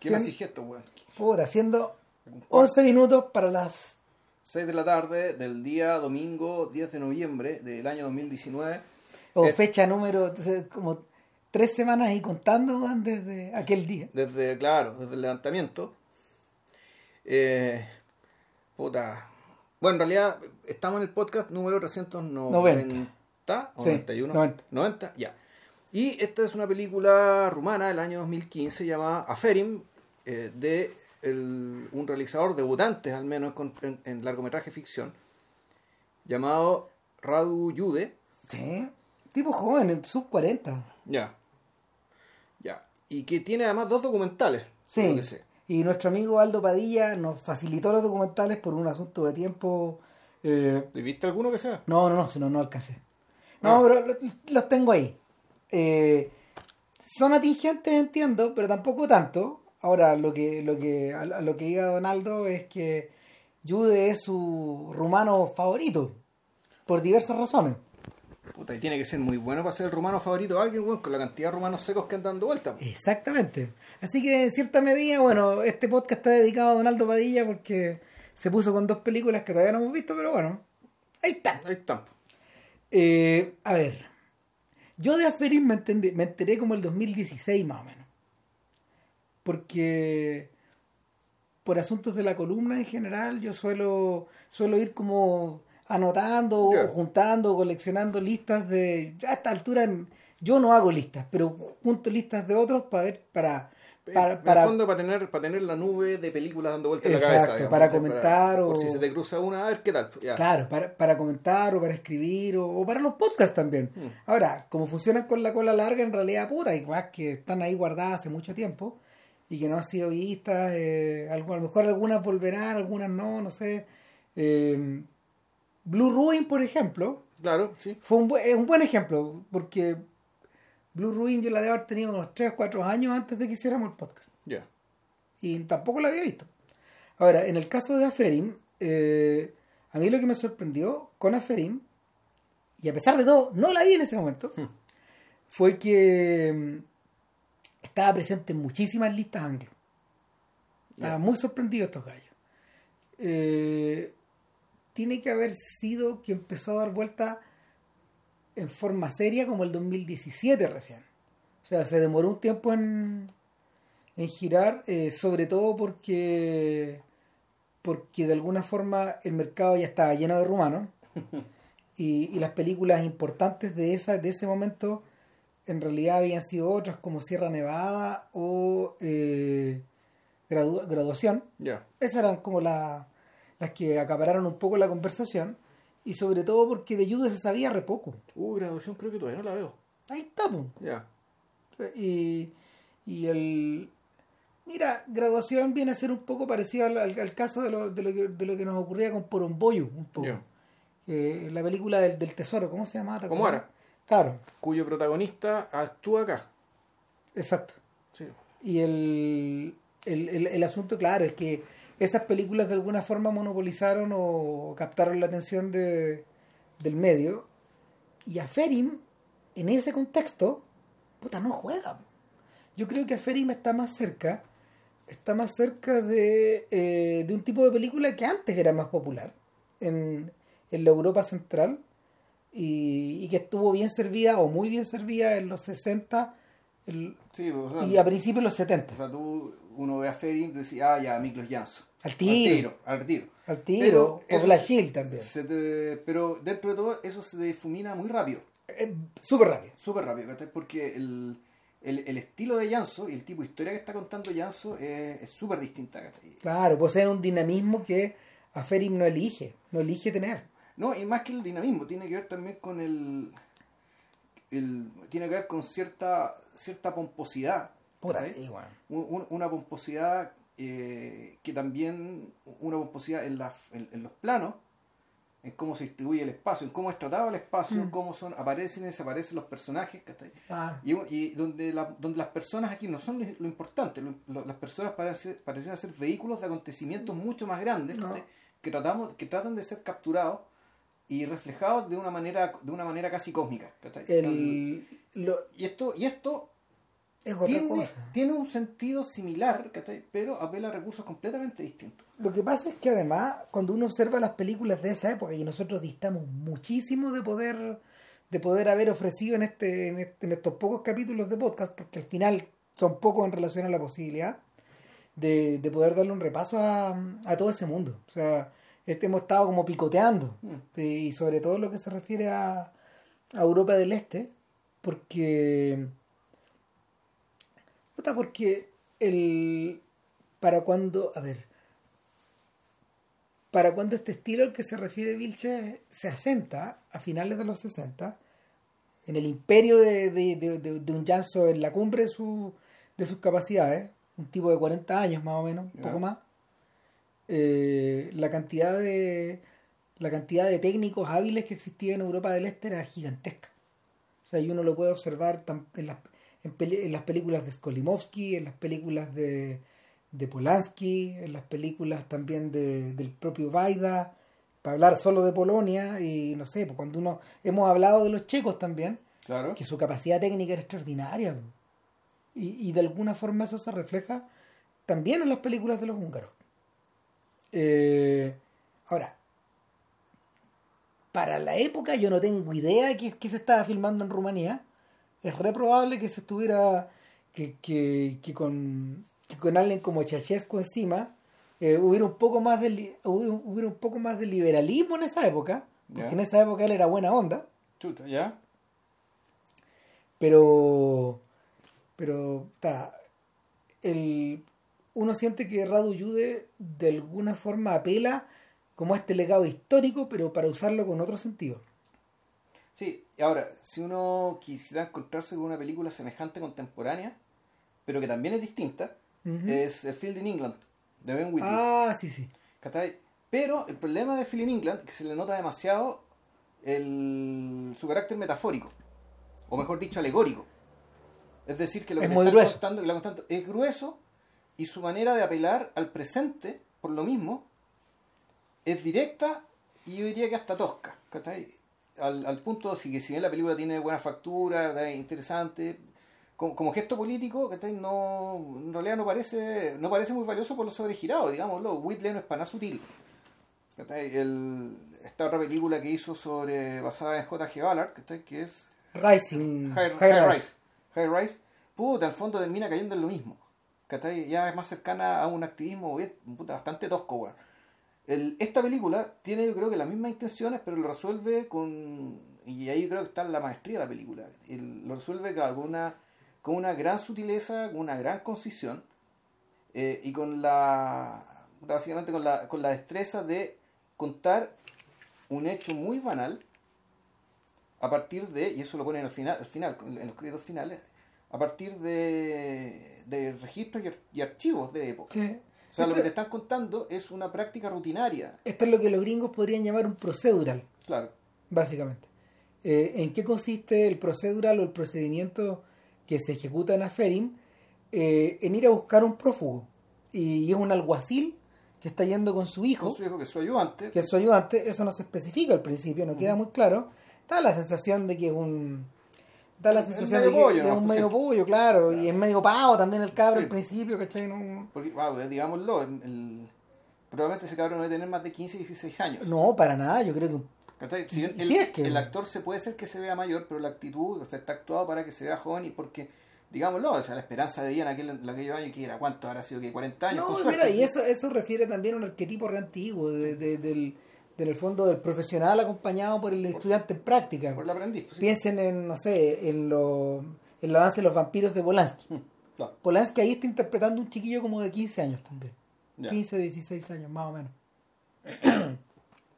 ¿Qué más hiciste esto, weón? Puta, haciendo 11 minutos para las 6 de la tarde del día domingo 10 de noviembre del año 2019. O Eh, fecha número, entonces, como tres semanas y contando desde aquel día. Desde, claro, desde el levantamiento. Eh, puta. Bueno, en realidad estamos en el podcast número 390 o Sí, 91. 90. 90, ya. Y esta es una película rumana del año 2015 llamada Aferim, eh, de el- un realizador debutante, al menos con- en, en largometraje ficción, llamado Radu Yude. Sí. Tipo joven, en sub 40. Ya. Ya. Y que tiene además dos documentales. Sí. que sé. Y nuestro amigo Aldo Padilla nos facilitó los documentales por un asunto de tiempo. eh, ¿Viste alguno que sea? no, no, no, no, no alcancé. No, Ah. pero lo- los tengo ahí. Eh, son atingentes, entiendo, pero tampoco tanto. Ahora, lo que, lo que, a lo que diga Donaldo es que Jude es su rumano favorito. Por diversas razones. Puta, y tiene que ser muy bueno para ser el rumano favorito de alguien, con la cantidad de rumanos secos que andan dando vuelta. Exactamente. Así que en cierta medida, bueno, este podcast está dedicado a Donaldo Padilla porque se puso con dos películas que todavía no hemos visto, pero bueno, ahí está. Ahí está. Eh, a ver, yo de Aferin me, entendí- me enteré como el 2016 más o menos. Porque por asuntos de la columna en general yo suelo, suelo ir como anotando o juntando, coleccionando listas de... A esta altura yo no hago listas, pero junto listas de otros para ver, para... para, en para- el fondo, para tener, para tener la nube de películas dando vuelta en la Exacto, cabeza. digamos, para comentar o- Por si se te cruza una, a ver qué tal. Ya. Claro, para, para comentar o para escribir o, o para los podcasts también. Mm. Ahora, como funcionan con la cola larga, en realidad, puta, hay cosas que están ahí guardadas hace mucho tiempo y que no han sido vistas. eh, a lo mejor algunas volverán, algunas no, no sé. Eh, Blue Ruin, por ejemplo, Claro, sí. fue un buen ejemplo porque Blue Ruin yo la debo haber tenido unos 3 o 4 años antes de que hiciéramos el podcast Ya. y tampoco la había visto. Ahora, en el caso de Aferim, eh, a mí lo que me sorprendió con Aferim, y a pesar de todo, no la vi en ese momento, fue que mm, estaba presente en muchísimas listas anglo. Estaba muy sorprendido estos gallos. Eh, tiene que haber sido que empezó a dar vuelta en forma seria como el 2017 recién. O sea, se demoró un tiempo en, en girar, eh, sobre todo porque porque de alguna forma el mercado ya estaba lleno de rumanos y, y las películas importantes de esa de ese momento en realidad habían sido otras como Sierra Nevada o eh, Gradu- Graduación Ya. esas eran como la- las que acapararon un poco la conversación y sobre todo porque de Judas se sabía re poco Uh, graduación creo que todavía no la veo. ahí está. Ya. y, y el mira graduación viene a ser un poco parecido al, al- al caso de lo, de, lo que, de lo que nos ocurría con Poromboyo un poco Ya. Eh, la película del, del tesoro ¿cómo se llamaba? ¿Te ¿Cómo era? claro Cuyo protagonista actúa acá. exacto Sí. Y el, el, el- el asunto, claro, es que esas películas de alguna forma monopolizaron o captaron la atención de, del medio. Y Aferim, en ese contexto, puta, no juega. Yo creo que Aferim está más cerca, está más cerca de, eh, de un tipo de película que antes era más popular en, en la Europa Central y, y que estuvo bien servida o muy bien servida en los 60 el- Sí, o sea, y a principios de los 70. o sea, tú, uno ve a Ferry y dice, ah, ya, Miklos Janso. Al tiro. Al tiro. Al tiro. Al tiro. Pero o Shield también. se te- pero dentro de todo, eso se difumina muy rápido. Eh, Súper rápido. Súper rápido. Porque el, el, el estilo de Janso y el tipo de historia que está contando Janso es súper distinta. Claro, posee un dinamismo que a Ferim no elige, no elige tener. No, y más que el dinamismo, tiene que ver también con el. el tiene que ver con cierta cierta pomposidad. Puta, sí. Un- un- una pomposidad eh, que también. Una pomposidad en, las en, en los planos, en cómo se distribuye el espacio, en cómo es tratado el espacio, Mm. cómo son aparecen y desaparecen los personajes. Ah, Y, y donde, la- donde las personas aquí no son lo, importante, lo- lo- las personas parecen, parecen ser vehículos de acontecimientos mucho más grandes que tratamos que tratan de ser capturados y reflejados de una manera de una manera casi cósmica el, lo- y esto y esto es otra tiene, cosa. tiene un sentido similar, ¿cachai? pero apela a recursos completamente distintos. Lo que pasa es que además, cuando uno observa las películas de esa época, y nosotros distamos muchísimo de poder, de poder haber ofrecido en este, en este- en estos pocos capítulos de podcast, porque al final son pocos en relación a la posibilidad de, de poder darle un repaso a, a todo ese mundo. O sea, este hemos estado como picoteando, Mm. eh, y sobre todo lo que se refiere a, a Europa del Este, porque puta, porque el para cuando, a ver, para cuando este estilo al que se refiere Vilche se asenta a finales de los 60, en el imperio de, de, de- un Janso en la cumbre de, su, de sus capacidades, un tipo de 40 años más o menos, un poco más, eh, la cantidad de la cantidad de técnicos hábiles que existía en Europa del Este era gigantesca. O sea, y uno lo puede observar en las, en, en las películas de Skolimowski, en las películas de, de Polanski, en las películas también de- del propio Vaida, para hablar solo de Polonia, y no sé, pues cuando uno hemos hablado de los checos también, Claro. que su capacidad técnica era extraordinaria. po. Y, y de alguna forma eso se refleja también en las películas de los húngaros. Eh, ahora, para la época yo no tengo idea de qué, qué se estaba filmando en Rumanía. Es re probable que se estuviera, que, que, que con, que con alguien como Chachescu encima eh, hubiera, un poco más de, hubiera un poco más de liberalismo en esa época, porque en esa época él era buena onda. Chuta, ¿ya? pero pero ta, el uno siente que Radu Jude de alguna forma apela como a este legado histórico pero para usarlo con otro sentido Sí, y ahora, si uno quisiera encontrarse con una película semejante contemporánea, pero que también es distinta, es eh, Field in England, de Ben Whitley. ah sí sí ¿Cachai? Pero el problema de Field in England es que se le nota demasiado el, su carácter metafórico, o mejor dicho, alegórico. Es decir, que lo que Es muy están grueso. contando, que le contando es grueso y su manera de apelar al presente, por lo mismo, es directa y yo diría que hasta tosca. ¿cachai? Al, al punto si que si bien la película tiene buena factura, es interesante, como, como gesto político, ¿cachai? No, en realidad no parece, no parece muy valioso por lo sobregirado, digámoslo. Whitley no es para nada sutil. El, esta otra película que hizo sobre basada en J.G. Ballard, que es Rising High, High High Rise. Rise. High Rise, puta, al fondo termina cayendo en lo mismo. Ya es más cercana a un activismo bastante tosco, weón. El- esta película tiene, yo creo que las mismas intenciones, pero lo resuelve con. Y ahí creo que está la maestría de la película. El- lo resuelve con, alguna, con una gran sutileza, con una gran concisión eh, y con la. Básicamente con la, con la destreza de contar un hecho muy banal a partir de, y eso lo ponen al final, al final en los créditos finales, a partir de, de registros y archivos de época. Sí. O sea, lo que te están contando es una práctica rutinaria. esto es lo que los gringos podrían llamar un procedural Claro. básicamente. Eh, ¿En qué consiste el procedural o el procedimiento que se ejecuta en Aferin? Eh, en ir a buscar un prófugo. Y es un alguacil que está yendo con su hijo, Con su hijo, que es su ayudante. que es su ayudante. Eso no se especifica al principio, no queda muy claro. Da la sensación de que es un... Da la sensación de que pollo, es ¿no? un Pues medio sí. pollo, claro. Y es medio pavo también el cabro Sí. al principio, ¿cachai? No, Porque, wow, digámoslo, el- el- probablemente ese cabrón no debe tener más de 15, 16 años. no, para nada. Yo creo que el, sí, es que- el actor se puede ser que se vea mayor, pero la actitud o sea, está actuado para que se vea joven y porque, digámoslo, o sea, la esperanza de vida en, aquel, en aquellos años que era, ¿cuánto habrá sido? que 40 años? No, con mira, y eso, eso refiere también a un arquetipo re antiguo, de- de- del, del el fondo del profesional acompañado por el estudiante en práctica. Por el aprendiz. pues, sí. Piensen en, no sé, en, lo, en la danza de los vampiros de Polanski. Mm, claro. Polanski ahí está interpretando un chiquillo como de 15 años también. Ya. 15, 16 años, más o menos.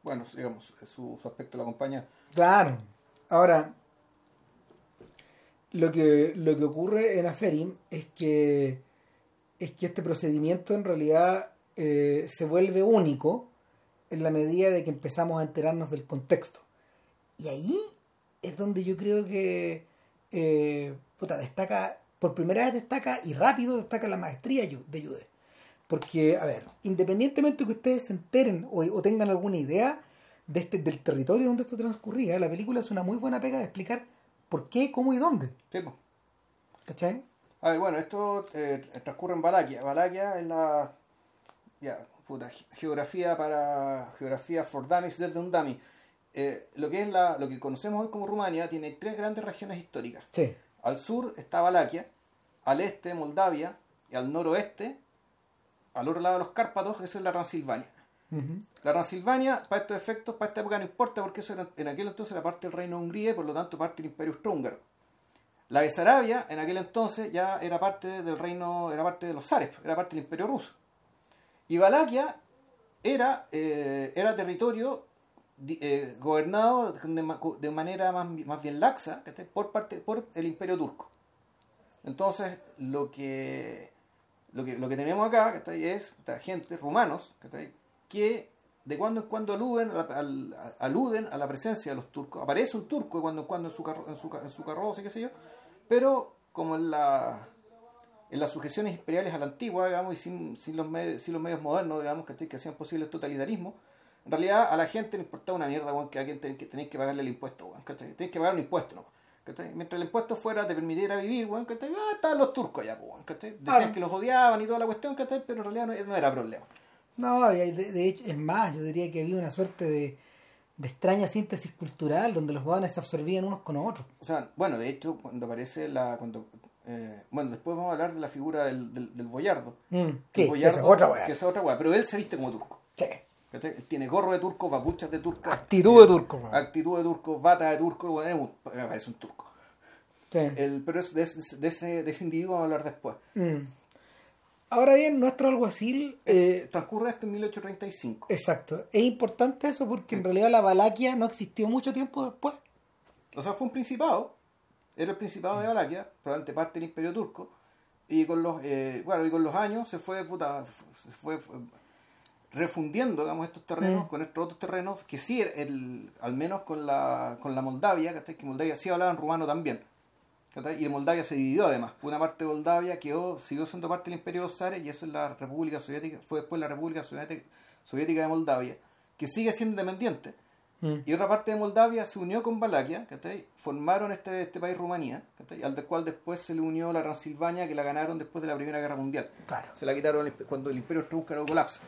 Bueno, digamos, su, su aspecto lo acompaña. Claro. Ahora, lo que, lo que ocurre en Aferim es que, es que este procedimiento en realidad eh, se vuelve único en la medida de que empezamos a enterarnos del contexto. Y ahí es donde yo creo que eh, puta, destaca, por primera vez destaca y rápido destaca la maestría de Jude. Porque, a ver, independientemente de que ustedes se enteren o, o tengan alguna idea de este, del territorio donde esto transcurría, la película es una muy buena pega de explicar por qué, cómo y dónde. Sí, pues. ¿Cachai? A ver, bueno, esto eh, transcurre en Valaquia. Valaquia es la ya, puta, geografía para geografía for dummies desde un dummy. Eh, lo que es la, lo que conocemos hoy como Rumania tiene tres grandes regiones históricas. Sí. Al sur está Valaquia, al este Moldavia y al noroeste, al otro lado de los Cárpatos, eso es la Transilvania. La Transilvania, para estos efectos, para esta época no importa porque eso era- en aquel entonces era parte del reino de Hungría y por lo tanto parte del imperio austrohúngaro. La Besarabia, en aquel entonces, ya era parte del reino, era parte de los zares, era parte del imperio ruso. Y Valaquia era, eh, era territorio eh, gobernado de, ma- de manera más, más bien laxa por, parte, por el imperio turco. Entonces, lo que, lo que, lo que tenemos acá ¿cachai? es gente, rumanos, que de cuando en cuando aluden aluden a la presencia de los turcos. Aparece un turco de cuando en cuando en su, carro, en su, en su carroza, qué sé yo, pero como en, la, en las sujeciones imperiales a la antigua, digamos, y sin, sin, los, medios, sin los medios modernos, digamos, que hacían posible el totalitarismo, en realidad a la gente le importaba una mierda, weón, que a quien ten- que tenéis que pagarle el impuesto, ¿cachai? Tenéis que pagar un impuesto, ¿no? ¿cachai? Mientras el impuesto fuera te permitiera vivir, ¿cachai? Ah, estaban los turcos allá, weón, ¿cachai? Decían que los odiaban y toda la cuestión, ¿cachai? Pero en realidad no, no era problema. No, de, de hecho, es más, yo diría que había una suerte de, de extraña síntesis cultural donde los jóvenes se absorbían unos con otros. O sea, bueno, de hecho, cuando aparece la... Cuando, eh, bueno, después vamos a hablar de la figura del, del, del boyardo. Mm, sí, boyardo, es otra weá. Que es otra weá, pero él se viste como turco. Sí. Tiene gorro de turco, babuchas de turco. Actitud de turco, weón. Actitud de turco, bata de turco, un- me parece un turco. Sí. El, pero es, de, ese- de ese, de ese individuo vamos a hablar después. Mm. Ahora bien, nuestro alguacil, eh, Transcurre esto en 1835. exacto, es importante eso porque en realidad la Valaquia no existió mucho tiempo después. O sea, fue un principado. Era el principado de Valaquia, probablemente parte del imperio turco. Y con los, eh, bueno, y con los años se fue, puta, se fue, refundiendo digamos, estos terrenos Mm. con estos otros terrenos que sí, el, al menos con la, con la Moldavia, que Moldavia sí hablaban rumano también. Y Moldavia se dividió además. Una parte de Moldavia quedó, siguió siendo parte del Imperio de los Zares y eso es la República Soviética, fue después la República Soviética, Soviética de Moldavia, que sigue siendo independiente. Mm. Y otra parte de Moldavia se unió con Valaquia, ¿cachai? formaron este, este país Rumanía, ¿cachai? al del cual después se le unió la Transilvania, que la ganaron después de la Primera Guerra Mundial. Claro. Se la quitaron el- cuando el Imperio Austrohúngaro colapsa.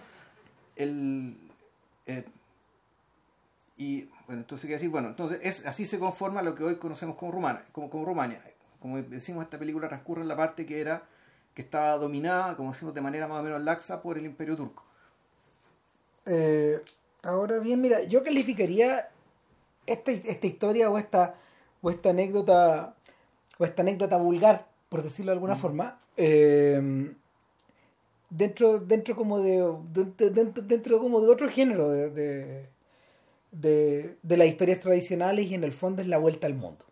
El, eh, y bueno, entonces que decir, bueno, entonces es, así se conforma lo que hoy conocemos como Rumania, como, como Rumania. Como decimos, esta película transcurre en la parte que era que estaba dominada, como decimos, de manera más o menos laxa por el Imperio Turco. Eh, ahora bien, mira, yo calificaría esta, esta historia o esta, o esta anécdota o esta anécdota vulgar, por decirlo de alguna forma, eh, dentro, dentro como de dentro, dentro, dentro como de otro género de, de, de, de las historias tradicionales y en el fondo es la vuelta al mundo.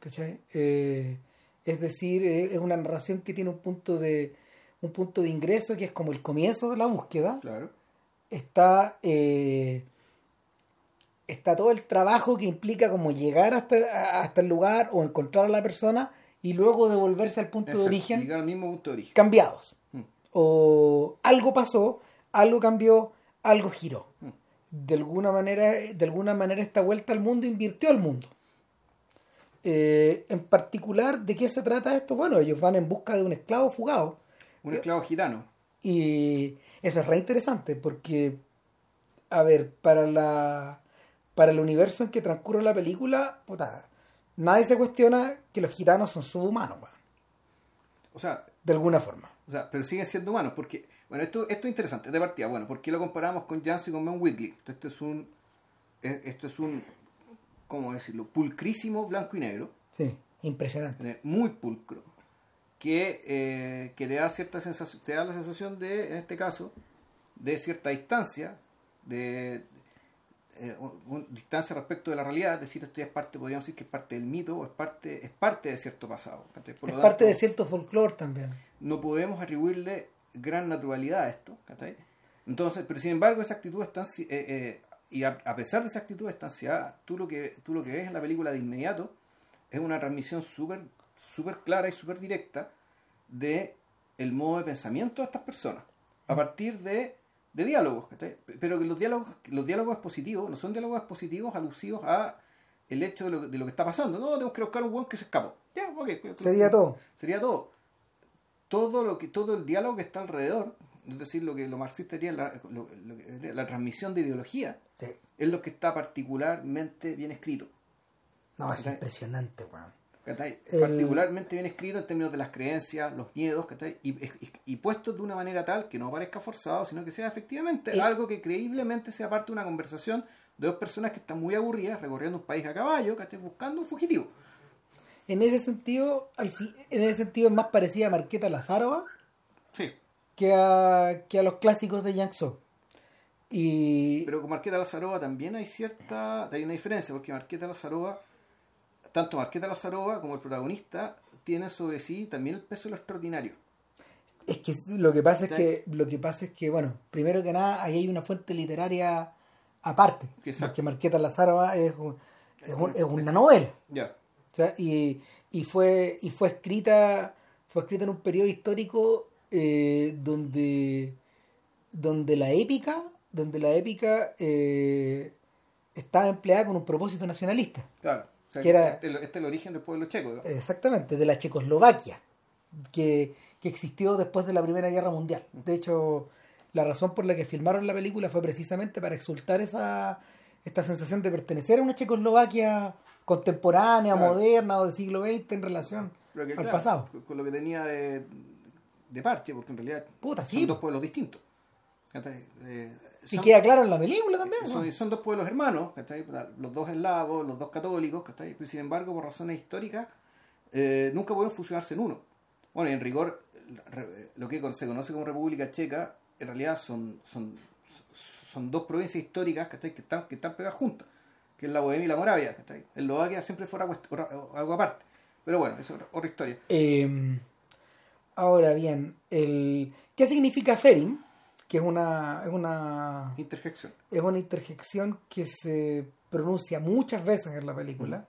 ¿Cachai? Eh, es decir, eh, es una narración que tiene un punto de un punto de ingreso que es como el comienzo de la búsqueda Claro. Está eh, está todo el trabajo que implica como llegar hasta, hasta el lugar o encontrar a la persona y luego devolverse al punto de Exacto, origen Llegar al mismo punto de origen. cambiados Mm. o algo pasó algo cambió algo giró Mm. de alguna manera de alguna manera esta vuelta al mundo invirtió al mundo Eh, en particular de qué se trata esto bueno ellos van en busca de un esclavo fugado Un esclavo gitano. y eso es re interesante porque, a ver, para la para el universo en que transcurre la película, puta, nadie se cuestiona que los gitanos son subhumanos, weón, O sea, de alguna forma. O sea, pero siguen siendo humanos, porque, bueno, esto, esto es interesante, de partida, bueno, ¿por qué lo comparamos con Janssen y con Ben Whitley? Esto es un, eh, esto es un, ¿cómo decirlo? Pulcrísimo blanco y negro, Sí, impresionante. eh, muy pulcro, que, eh, que te da cierta sensación, te da la sensación de, en este caso, de cierta distancia, de eh, un- distancia respecto de la realidad, es decir, esto ya es parte, podríamos decir que es parte del mito, o es parte, es parte de cierto pasado. ¿cachai? Por Es lo parte tanto, de cierto folclore también. no podemos atribuirle gran naturalidad a esto, ¿cachai? Entonces, pero sin embargo, esa actitud está eh, eh, y a, a pesar de esa actitud estanciada, tú lo que tú lo que ves en la película de inmediato es una transmisión súper súper clara y súper directa de el modo de pensamiento de estas personas a partir de, de diálogos, ¿cachai? pero que los diálogos los diálogos expositivos no son diálogos expositivos alusivos a el hecho de lo, de lo que está pasando. No, tenemos que buscar un buen que se escapó. Ya, ok. Sería todo. Sería todo. todo lo que todo el diálogo que está alrededor, es decir, lo que lo marxista diría la, lo- lo la transmisión de ideología, Sí. es lo que está particularmente bien escrito. No, es ¿Cachai? impresionante, weón. El- Particularmente bien escrito en términos de las creencias, los miedos. Y, y, y puesto de una manera tal que no parezca forzado, sino que sea efectivamente Eh. algo que creíblemente sea parte de una conversación de dos personas que están muy aburridas recorriendo un país a caballo, ¿cachai? Buscando un fugitivo. En ese sentido, al fi- en ese sentido es más parecida a Marqueta Lazarova Sí. que a, que a los clásicos de Yang Tso. Y Pero con Marqueta Lazarova también hay cierta hay una diferencia, porque Marqueta Lazarova, tanto Marqueta Lazarova como el protagonista, tienen sobre sí también el peso de lo extraordinario. es que lo que pasa es que lo que pasa es que bueno, primero que nada ahí hay una fuente literaria aparte, Exacto. porque Marqueta Lazarova es, un- es, un- es una novela. Ya. O sea, y, y fue y fue escrita fue escrita en un periodo histórico eh, donde donde la épica donde la épica eh, estaba empleada con un propósito nacionalista Claro. O sea, Que era- este, este es el origen del pueblo checo. ¿no? exactamente de la Checoslovaquia que, que existió después de la Primera Guerra Mundial de hecho la razón por la que filmaron la película fue precisamente para exultar esa esta sensación de pertenecer a una Checoslovaquia contemporánea, Claro. moderna o del siglo XX en relación que, al claro, pasado. Con, lo que tenía de, de parche, porque en realidad Puta, son sí. dos pueblos distintos. Eh, Y son- queda claro en la película también. ¿no? son, son dos pueblos hermanos, ¿cachai? los dos eslavos, los dos católicos, ¿cachai? pero sin embargo, por razones históricas, eh, nunca pudieron fusionarse en uno. Bueno, y en rigor, lo que se conoce como República Checa, en realidad son, son, son dos provincias históricas ¿cachai? que están, que están pegadas juntas, que es la Bohemia y la Moravia. ¿cachai? Eslovaquia siempre otra- algo aparte. Pero bueno, eso es otra, otra historia. Eh, ahora bien, el, ¿qué significa Ferim? Que es una, es una Interjección. es una interjección que se pronuncia muchas veces en la película.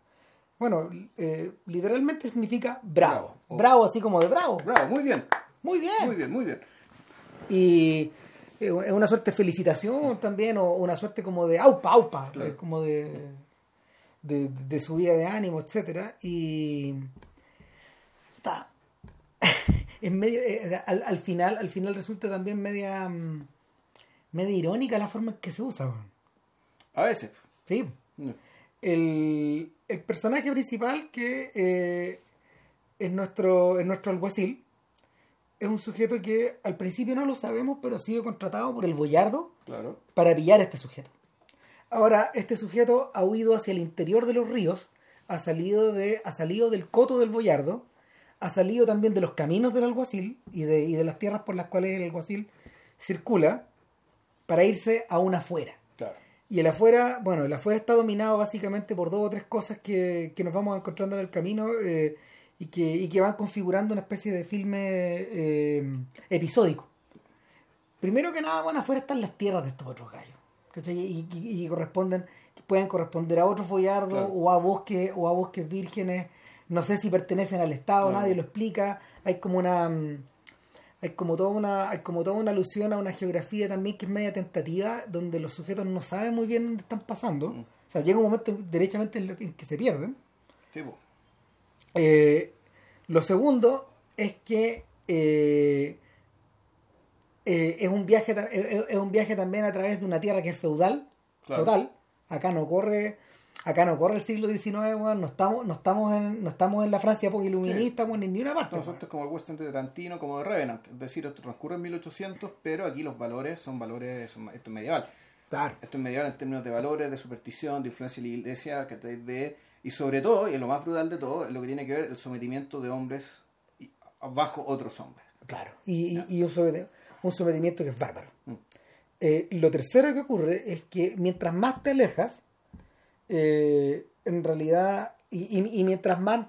Bueno, eh, literalmente significa bravo. Bravo. Oh. Bravo, así como de bravo. Bravo, muy bien. Muy bien. Muy bien, muy bien. Y eh, es una suerte de felicitación también, o una suerte como de aupa, aupa, Claro. eh, como de, de, de subida de ánimo, etcétera Y está. Es medio, eh, al, al final, al final resulta también media, mm, media irónica la forma en que se usa. A veces. Sí. Mm. El, el personaje principal que eh, es nuestro, es nuestro alguacil es un sujeto que al principio no lo sabemos, pero ha sido contratado por el boyardo Claro. para pillar a este sujeto. Ahora, este sujeto ha huido hacia el interior de los ríos, ha salido, de, ha salido del coto del boyardo, ha salido también de los caminos del alguacil y de, y de las tierras por las cuales el alguacil circula para irse a una afuera. Claro. Y el afuera, bueno, el afuera está dominado básicamente por dos o tres cosas que, que nos vamos encontrando en el camino eh, y, que, y que van configurando una especie de filme eh, episódico. Primero que nada, bueno, afuera están las tierras de estos otros gallos. Y, y- corresponden, pueden corresponder a otros boyardos Claro. o a bosques o a bosques vírgenes. No sé si pertenecen al Estado, nadie lo explica. Hay como una mm, hay como toda una hay como toda una alusión a una geografía también que es media tentativa donde los sujetos no saben muy bien dónde están pasando Mm. o sea llega un momento derechamente en, lo que, en que se pierden Sí, po. Eh, lo segundo es que eh, eh, es un viaje ta- es, es un viaje también a través de una tierra que es feudal Claro. total acá no corre acá no corre el siglo XIX weón, no estamos no estamos en no estamos en la Francia iluminista weón, ni en ninguna parte Entonces, esto es como el western de Tarantino, como de Revenant. Es decir, esto transcurre en 1800, pero aquí los valores son valores, son- esto es medieval. claro Esto es medieval en términos de valores, de superstición, de influencia de la iglesia, que de y sobre todo, y lo más brutal de todo, es lo que tiene que ver el sometimiento de hombres bajo otros hombres. Claro, y, y- y un sometimiento que es bárbaro. Mm. Eh, lo tercero que ocurre es que mientras más te alejas, eh, en realidad, y, y- y mientras más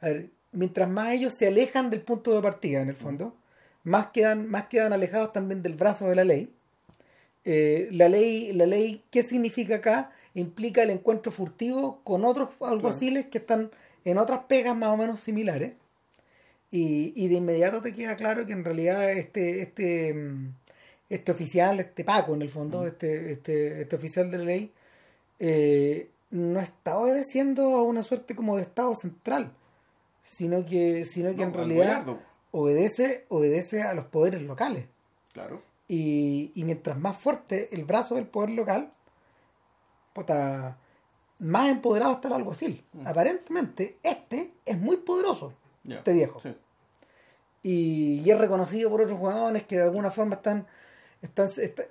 a ver, mientras más ellos se alejan del punto de partida, en el fondo, más quedan, más quedan alejados también del brazo de la ley. Eh, la ley, la ley, ¿qué significa acá? Implica el encuentro furtivo con otros alguaciles que están en otras pegas más o menos similares. Y, y de inmediato te queda claro que en realidad este, este, mm, este oficial, este Paco en el fondo, este, este, este oficial de la ley, eh, no está obedeciendo a una suerte como de Estado central, sino que, sino que No, en al realidad obedece, obedece a los poderes locales. Claro. Y, y mientras más fuerte el brazo del poder local, puta, más empoderado está el alguacil. Mm. Aparentemente, este es muy poderoso, este viejo. Sí. Y, y es reconocido por otros jugadores que de alguna forma están están, está-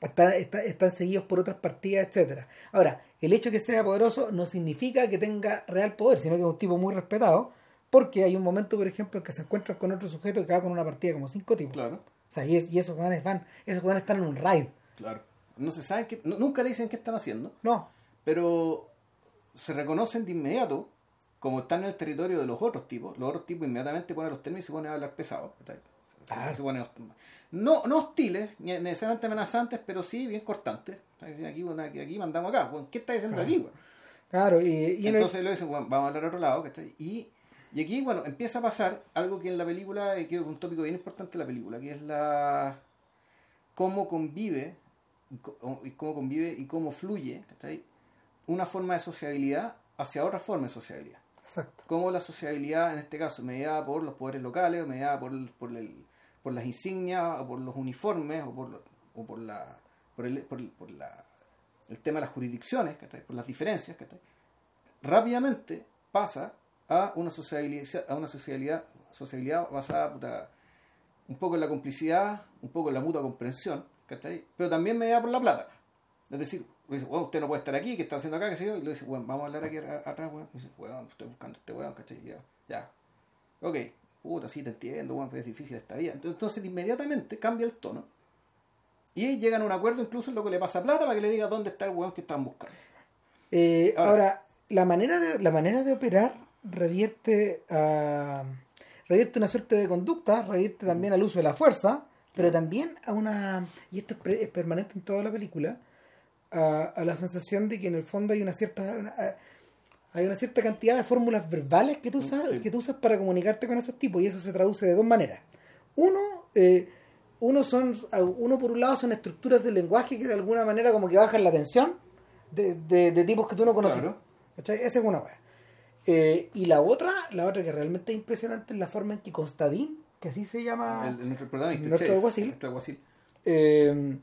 está- está- están seguidos por otras partidas, etcétera Ahora, el hecho de que sea poderoso no significa que tenga real poder, sino que es un tipo muy respetado, porque hay un momento, por ejemplo, en que se encuentran con otro sujeto que va con una partida como cinco tipos. Claro. O sea, y, es- y esos jugadores van, esos jugadores están en un raid. Claro. No se saben qué, nu- nunca dicen qué están haciendo, No, pero se reconocen de inmediato como están en el territorio de los otros tipos. Los otros tipos inmediatamente ponen los términos y se ponen a hablar pesado. Host- no, no hostiles, ni necesariamente amenazantes, pero sí bien cortantes. Aquí, aquí, aquí mandamos acá. Bueno, ¿Qué está diciendo Claro. aquí? weón? claro, y, y en el- Entonces lo dicen, bueno, vamos a hablar a otro lado, ¿cachai? Y, y aquí, bueno, empieza a pasar algo que en la película, y creo que es un tópico bien importante de la película, que es la cómo convive, y cómo convive y cómo fluye, ¿cachai? Una forma de sociabilidad hacia otra forma de sociabilidad. exacto. Cómo la sociabilidad, en este caso, mediada por los poderes locales, o mediada por, por, el- por las insignias, o por los uniformes, o por, o por la por el, por por la- el tema de las jurisdicciones, ¿cachai? por las diferencias, ¿cachai? rápidamente pasa a una sociabilidad, a una sociabilidad, sociabilidad basada puta, un poco en la complicidad, un poco en la mutua comprensión, ¿cachai? pero también mediada por la plata. Es decir, bueno, usted no puede estar aquí, ¿qué está haciendo acá? ¿Qué sé yo? Y le dice, bueno, vamos a hablar aquí atrás, weón, estoy buscando a este weón, ¿cachai? Ya, ya. Ok, puta, sí te entiendo, pero es difícil esta vida. Entonces, entonces, inmediatamente cambia el tono. Y llegan a un acuerdo incluso en lo que le pasa plata para que le diga dónde está el weón que están buscando. Eh, Ahora- ahora, la manera de la manera de operar revierte a revierte una suerte de conducta, revierte también al uso de la fuerza, pero también a una y esto es, pre- es permanente en toda la película, a, a la sensación de que en el fondo hay una cierta una- a- hay una cierta cantidad de fórmulas verbales que tú usas, Sí. que tú usas para comunicarte con esos tipos y eso se traduce de dos maneras. Uno, eh, uno son uno por un lado son estructuras del lenguaje que de alguna manera como que bajan la tensión de, de- de tipos que tú no conoces. Claro. ¿Cachai? Esa es una wea. Eh, y la otra, la otra que realmente es impresionante es la forma en que Constadín, que así se llama El, el- nuestro protagonista, el Nuestro sheriff, alguacil. nuestro alguacil. eh,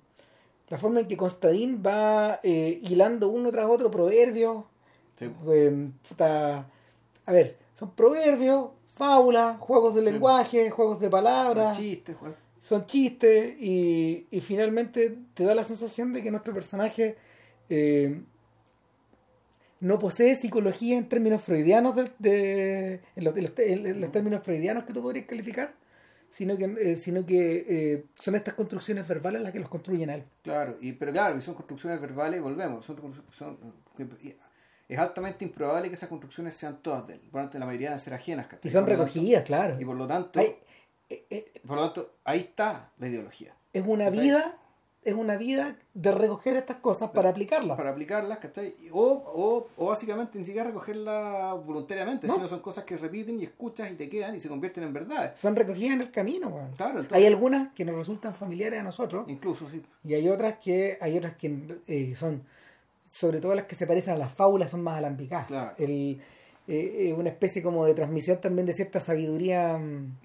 la forma en que Constadín va eh, hilando uno tras otro proverbios. Sí. eh, puta, a ver, son proverbios, fábulas, juegos de Sí. lenguaje, juegos de palabras, Chistes, weón. son chistes y, y finalmente te da la sensación de que nuestro personaje eh, no posee psicología en términos freudianos de, de- en, los, en los- en los términos freudianos que tú podrías calificar sino que eh, sino que eh, son estas construcciones verbales las que los construyen a él Claro, y, pero claro, son construcciones verbales volvemos. Son, son- que- es altamente improbable que esas construcciones sean todas de él. Por lo tanto, la mayoría deben ser ajenas. ¿cachai? y son tanto- recogidas claro y por lo tanto, Hay- eh, eh, por lo tanto, ahí está la ideología. es una ¿Cachai? vida es una vida de recoger estas cosas para aplicarlas Para aplicarlas, ¿cachai? O, o, o básicamente ni siquiera recogerlas voluntariamente, No. sino son cosas que repiten y escuchas y te quedan y se convierten en verdades. son recogidas en el camino weón. Claro, entonces, hay algunas que nos resultan familiares a nosotros incluso, sí. Y hay otras que hay otras que eh, son, sobre todo las que se parecen a las fábulas, son más alambicadas. Claro. El, eh, eh, una especie como de transmisión también de cierta sabiduría mm,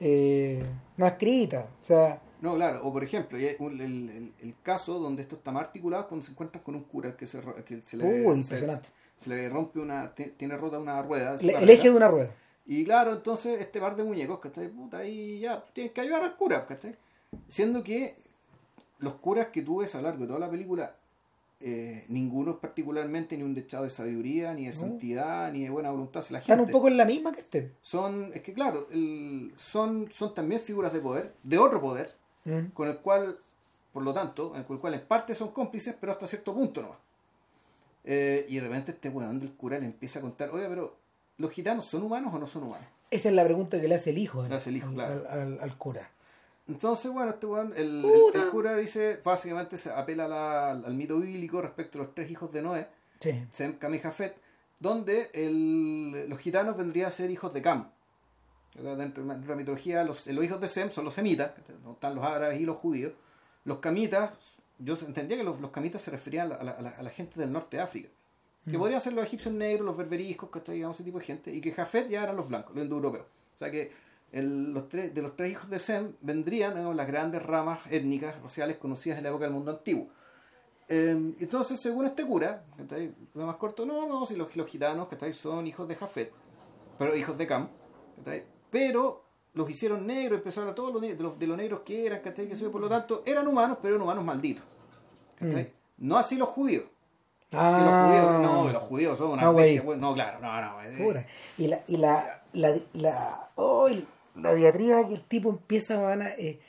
eh, no escrita. O sea, No, claro, o por ejemplo, el, el- el caso donde esto está más articulado cuando se encuentran con un cura al que se, que se le, Uy, se- impresionante. se le rompe una, ti- tiene rota una rueda. le- el eje de una rueda. Y claro, entonces este par de muñecos, ¿cachai? Puta, ahí ya tienes que ayudar al cura, ¿cachai? Siendo que los curas que tú ves a lo largo de toda la película, eh, ninguno es particularmente ni un dechado de sabiduría, ni de No. santidad, ni de buena voluntad hacia la Están gente. un poco en la misma que este. Son, es que claro, el- son, son también figuras de poder, de otro poder, Mm. con el cual, por lo tanto, en el cual en parte son cómplices, pero hasta cierto punto nomás. Eh, y de repente este weón del cura le empieza a contar, oye, pero ¿los gitanos son humanos o no son humanos? Esa es la pregunta que le hace el hijo, Le hace el hijo, al, claro. al- al- al cura. Entonces, bueno, este weón, el, el- cura dice, básicamente se apela a la- al mito bíblico respecto a los tres hijos de Noé, Sí. Sem, Cam y Jafet, donde el- los gitanos vendrían a ser hijos de Cam. Dentro de la mitología, los, los hijos de Sem son los semitas, que están los árabes y los judíos. Los camitas, yo entendía que los, los camitas se referían a la, a la- a la gente del norte de África. Que Mm. podrían ser los egipcios negros, los berberiscos, digamos, ese tipo de gente. Y que Jafet ya eran los blancos, los indoeuropeos. O sea que el- los tres, de los tres hijos de Sem vendrían ¿no? las grandes ramas étnicas, raciales conocidas en la época del mundo antiguo. Eh, entonces, según este cura, ¿cachai? Lo más corto, no, no, si los, los gitanos ¿cachai? son hijos de Jafet, pero hijos de Cam, ¿cachai? pero los hicieron negros, empezaron a todos los, de, los, de los negros que eran, ¿cachai? Que por lo tanto, eran humanos, pero eran humanos malditos. ¿cachai? No así los judíos. Los judíos, no, los judíos son una Ah, bestia, pues, No, claro, no, no. eh. Y la, y la, la, la, oh, la diatriba que el tipo empieza van a, eh,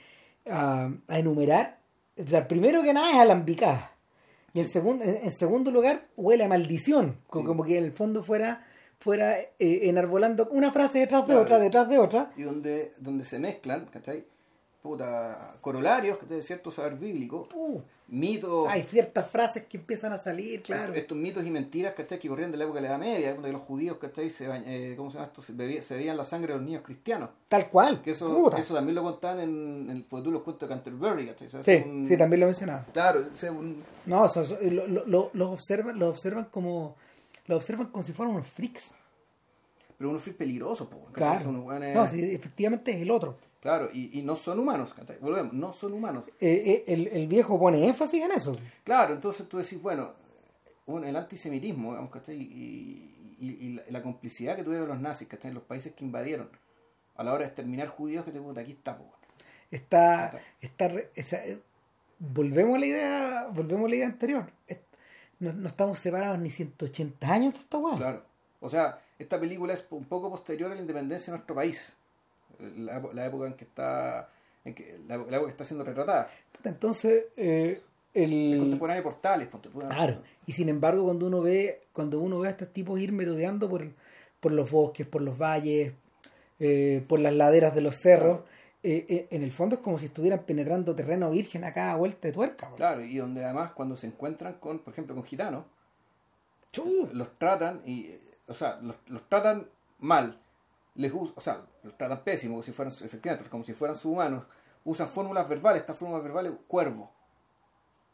a, a enumerar, o sea, primero que nada es alambicada. Y en, segundo en, en segundo lugar, huele a maldición. Como, Sí. como que en el fondo fuera, fuera eh, enarbolando una frase detrás de Claro. otra, detrás de otra. y donde, donde se mezclan, ¿cachai? Puta, corolarios. De cierto saber bíblico, Uh, mitos, hay ciertas frases que empiezan a salir, claro. estos, estos mitos y mentiras, ¿cachai? Que corrían de la época de la Edad Media, donde los judíos, ¿cachai? Se, eh, ¿cómo se llama esto? Se, bebía- se bebían la sangre de los niños cristianos. Tal cual. Que eso, Puta. eso también lo contaban en, en pues, tú los cuentos de Canterbury, ¿cachai? O sea, Sí, un- sí, también lo mencionaba. Claro, o sea, un- No, o sea, so- lo, lo- lo- los observan, los observan como, los observan como si fueran unos freaks. pero unos freaks peligrosos. Claro. Son unos hueones- No, sí, efectivamente es el otro. Claro, y, y no son humanos. Volvemos, no son humanos. Eh, eh, el, el viejo pone énfasis en eso. Claro, entonces tú decís, bueno, un- el antisemitismo, digamos, ¿cachai? Y, y- y la, la complicidad que tuvieron los nazis, ¿cachai? Los países que invadieron, a la hora de exterminar judíos, que te puta, aquí está, po. Está, está eh, volvemos a la idea, volvemos a la idea anterior. No, no estamos separados ni 180 años de esta weá. Claro. O sea, esta película es un poco posterior a la independencia de nuestro país. La, época en que está en que, la, la época que está siendo retratada. Entonces, eh, El el, contemporáneo de Portales, tú. Claro, y sin embargo cuando uno ve, cuando uno ve a estos tipos ir merodeando por, por los bosques, por los valles, eh, por las laderas de los cerros, eh, eh, en el fondo es como si estuvieran penetrando terreno virgen a cada vuelta de tuerca. bro. Claro, y donde además cuando se encuentran con, por ejemplo, con gitanos, Chu. los tratan y o sea los, los tratan mal les us- o sea los tratan pésimo como si fueran efectivamente como si fueran subhumanos usan fórmulas verbales estas fórmulas verbales cuervo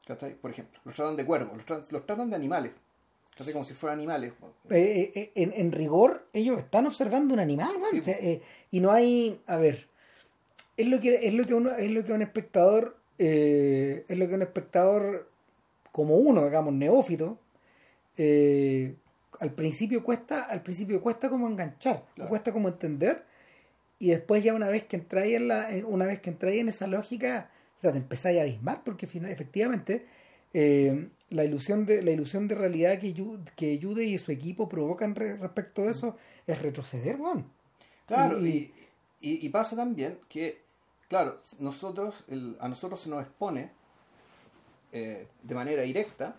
¿cachai? por ejemplo los tratan de cuervo los tratan, los tratan de animales ¿cachai? como si fueran animales Eh, eh, en, en rigor, ellos están observando un animal. Sí. O sea, eh, y no hay, a ver, es lo que es lo que uno, es lo que un espectador, eh, es lo que un espectador como uno, digamos, neófito, eh, al principio cuesta, al principio cuesta como enganchar, Claro. cuesta como entender, y después ya una vez que entráis en la, una vez que entráis en esa lógica, o sea, te empezáis a abismar, porque final- efectivamente eh, la ilusión de la ilusión de realidad que que Yude y su equipo provocan re- respecto de eso es retroceder, weón. claro Y- y, y- y pasa también que claro nosotros el- a nosotros se nos expone eh, de manera directa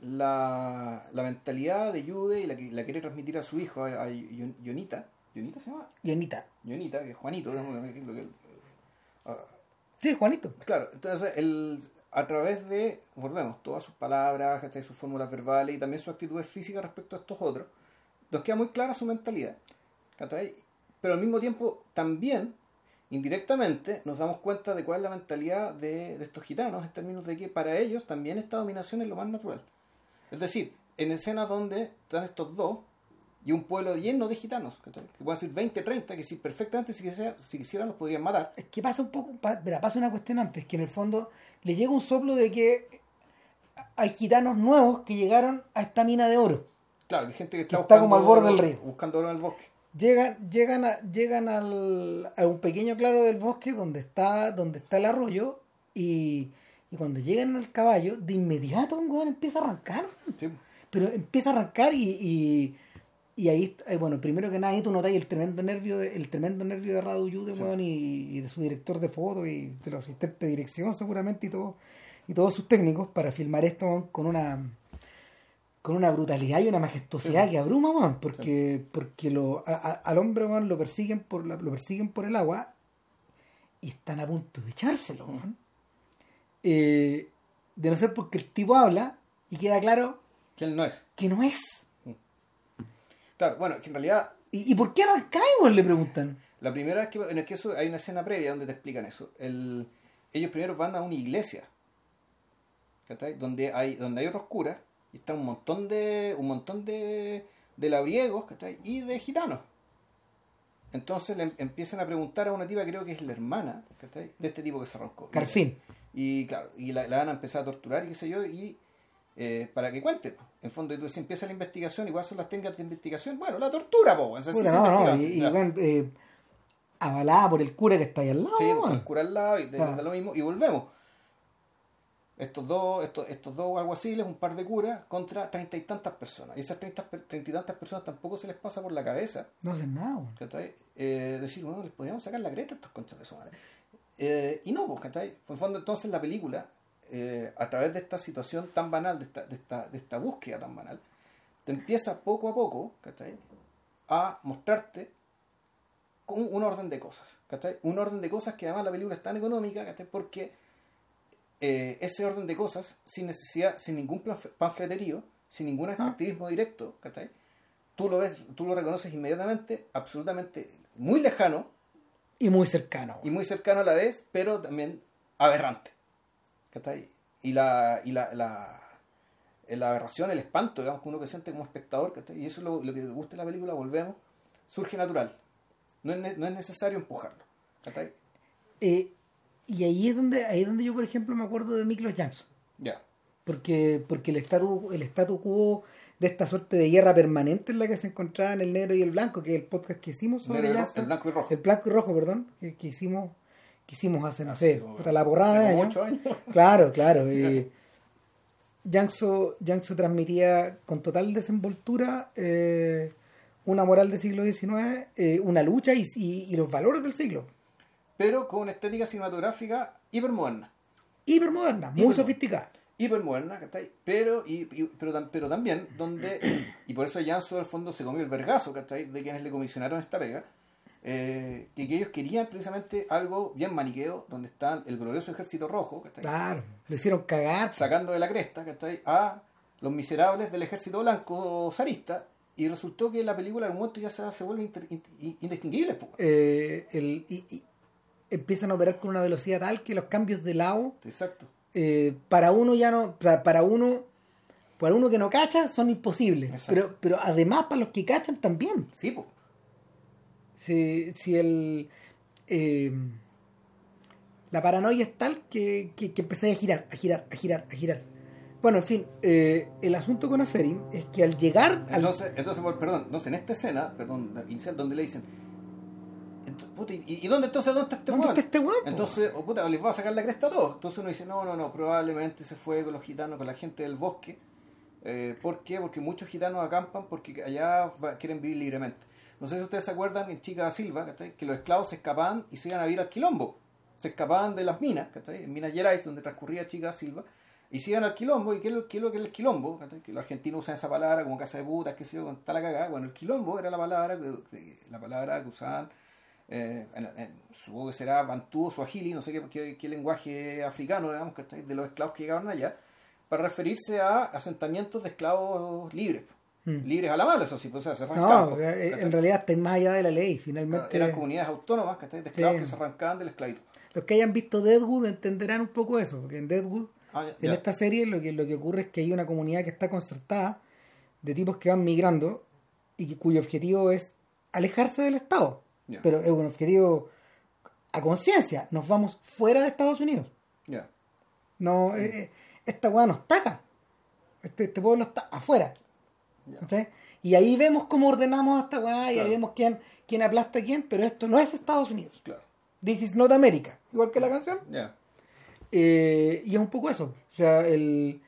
la, la mentalidad de Yude y la que la quiere transmitir a su hijo a, a Yon- Yonita Yonita se llama Yonita. Yonita, que es Juanito, ah, Sí, Juanito. claro, entonces el, a través de, volvemos, todas sus palabras, sus fórmulas verbales y también sus actitudes físicas respecto a estos otros, nos queda muy clara su mentalidad, pero al mismo tiempo también, indirectamente, nos damos cuenta de cuál es la mentalidad de, de estos gitanos en términos de que para ellos también esta dominación es lo más natural. Es decir, en escenas donde están estos dos y un pueblo lleno de gitanos, que pueden ser 20, 30, que si perfectamente si, quisiera- si quisieran los podrían matar. Es que pasa un poco, pa- mira, pasa una cuestión antes, que en el fondo le llega un soplo de que hay gitanos nuevos que llegaron a esta mina de oro. Claro, hay gente que está, Que está como al borde oro- del río. Buscando oro en el bosque. Llegan, llegan, a, llegan al, a un pequeño claro del bosque donde está, donde está el arroyo y, y cuando llegan al caballo, de inmediato un weón empieza a arrancar. Sí. Pero empieza a arrancar y, y, y ahí, eh, bueno, primero que nada ahí tú notas el tremendo nervio de, el tremendo nervio de Radu Yude, Sí. weón, y, y de su director de foto y de los asistentes de dirección seguramente y todo, y todos sus técnicos para filmar esto weón, con una con una brutalidad y una majestuosidad Sí. que abruma, weón, porque, porque lo, a- a- al hombre weón, lo persiguen por la- lo persiguen por el agua y están a punto de echárselo, weón. Eh, de no ser porque el tipo habla y queda claro Que él no es. que no es. Claro, bueno, que en realidad ¿Y, y por qué arrancáis, weón? Le preguntan. La primera vez que, en el que eso, hay una escena previa donde te explican eso. El, ellos primero van a una iglesia, ¿cachai? Donde hay, donde hay otros curas y está un montón de, un montón de, de labriegos, ¿cachai? Y de gitanos. Entonces le em- empiezan a preguntar a una tipa, creo que es la hermana, ¿cachai? De este tipo que se arrancó. Carfín. Y claro, y la, la van a empezar a torturar y qué sé yo, y eh, para que cuente. En fondo, tú, si empieza la investigación, igual son las técnicas de investigación, bueno, la tortura, po, o sea, Puta, se no, no, y, y, bueno, eh, avalada por el cura que está ahí al lado. Sí, el cura al lado y de, Claro. lo mismo, y volvemos. Estos dos, estos, estos dos alguaciles, un par de curas, contra treinta y tantas personas. Y esas treinta y tantas personas tampoco se les pasa por la cabeza No hacen nada. Eh, decir, bueno, les podíamos sacar la creta a estos conchas de su madre. Eh, y no, pues, ¿cachai? En el fondo, entonces, la película, eh, a través de esta situación tan banal, de esta, de, esta, de esta búsqueda tan banal, te empieza poco a poco, ¿cachai? A mostrarte con un orden de cosas, ¿cachai? Un orden de cosas que además la película es tan económica, ¿cachai? Porque eh, ese orden de cosas, sin necesidad, sin ningún panfleterío, sin ningún activismo directo, ¿cachai? Tú lo ves, tú lo reconoces inmediatamente, absolutamente muy lejano Y muy cercano. y muy cercano a la vez, pero también aberrante. ¿Cachai? Y la, y la, la, la aberración, el espanto, digamos, que uno que siente como espectador, ¿cachai? Y eso es lo, lo que le gusta de la película, volvemos, surge natural. No es, no es necesario empujarlo. ¿Cachai? Eh, y ahí es donde ahí es donde yo, por ejemplo, me acuerdo de Miklos Jackson. Ya. Porque, porque el statu, el statu quo de esta suerte de guerra permanente en la que se encontraban el negro y el blanco, que es el podcast que hicimos sobre y Jackson. el blanco y rojo. El blanco y rojo, perdón, que, que hicimos, que hicimos hace, no sé, puta, la borrada de años. años. Claro, claro. eh, Janso, Janso transmitía con total desenvoltura eh, una moral del siglo XIX, eh, una lucha y, y- y los valores del siglo. Pero con una estética cinematográfica hipermoderna. Hipermoderna, muy Hipermoderna. sofisticada. Hipermoderna, ¿cachai? Pero, y, y- pero, pero también, donde, y por eso Janso al fondo se comió el vergazo, ¿cachai? De quienes le comisionaron esta pega, eh, que, que ellos querían precisamente algo bien maniqueo, donde está el glorioso ejército rojo, ¿cachai? Claro, lo hicieron cagar. Sacando de la cresta, ¿cachai? A los miserables del ejército blanco zarista, y resultó que la película en un momento ya se, se vuelve inter- in- indistinguible, pues. eh, el, y, y empiezan a operar con una velocidad tal que los cambios de lado Exacto. Eh, para uno ya no, para uno, para uno que no cacha son imposibles. Exacto. Pero, pero además para los que cachan también. Sí, pues. Si, si el eh, la paranoia es tal que, que, que empezáis a girar, a girar, a girar, a girar. Bueno, en fin, eh, el asunto con Aferin es que al llegar al Entonces, perdón, entonces en esta escena, perdón, donde le dicen, ent- puta, ¿y, y dónde entonces dónde está este ¿Dónde está este? Entonces, oh, puta, les va a sacar la cresta a todos. Entonces uno dice, no, no, no, probablemente se fue con los gitanos, con la gente del bosque. Eh, ¿Por qué? Porque muchos gitanos acampan porque allá va- quieren vivir libremente. No sé si ustedes se acuerdan en Chica da Silva, ¿cachai? que los esclavos se escapaban y se iban a vivir al quilombo. Se escapaban de las minas, ¿cachai? en Minas Gerais, donde transcurría Chica da Silva, y se iban al quilombo. ¿Y qué es lo, qué es lo que es el quilombo? ¿cachai? Que los argentinos usan esa palabra como casa de putas, qué sé yo, con tal la cagada. Bueno, el quilombo era la palabra la palabra que usaban, eh, en, en- supongo que será bantú o suajili, no sé qué, qué, qué lenguaje africano, digamos, ¿cachai? de los esclavos que llegaban allá, para referirse a asentamientos de esclavos libres. Mm. Libres a la mala, eso sí, pues, o sea, se arrancaban. No, eh, en realidad estáis más allá de la ley, finalmente. Eran comunidades autónomas, ¿cachai? De esclavos Sí. que se arrancaban de la esclavitud. Los que hayan visto Deadwood entenderán un poco eso, porque en Deadwood, Ah, en esta serie, lo que, lo que ocurre es que hay una comunidad que está concertada de tipos que van migrando y que, cuyo objetivo es alejarse del Estado. Pero es un objetivo a conciencia. Nos vamos fuera de Estados Unidos. No, eh, eh, esta weá no está acá. Este, este pueblo está afuera. ¿cachai? Y ahí vemos cómo ordenamos a esta weá y ahí vemos quién, quién aplasta a quién, pero esto no es Estados Unidos. Claro. This is not America. Igual que la canción. Eh, y es un poco eso. O sea, el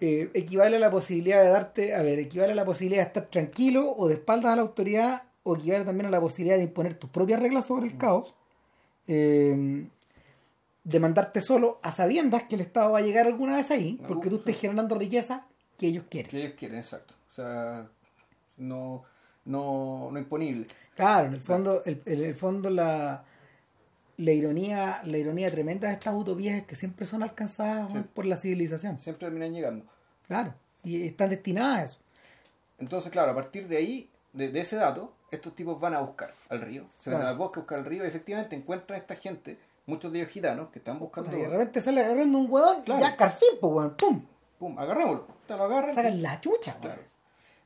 eh, equivale a la posibilidad de darte, a ver, equivale a la posibilidad de estar tranquilo o de espaldas a la autoridad, o equivale también a la posibilidad de imponer tus propias reglas sobre el caos, eh, de mandarte solo a sabiendas que el Estado va a llegar alguna vez ahí, porque tú estés generando riqueza que ellos quieren. Que ellos quieren, exacto. O sea, no, no, no imponible. Claro, en el fondo, el, en el fondo la, la ironía, la ironía tremenda de estas utopías es que siempre son alcanzadas Sí. por la civilización. Siempre terminan llegando. Claro. Y están destinadas a eso. Entonces, claro, a partir de ahí, de, de ese dato, estos tipos van a buscar al río. Se van Claro. al bosque a buscar al río y efectivamente encuentran a esta gente, muchos de ellos gitanos, que están buscando. Y de repente sale agarrando un huevón, Claro. ya carfín, pues pum, Pum, agarrémoslo. Te lo agarran. sacan la chucha. Claro.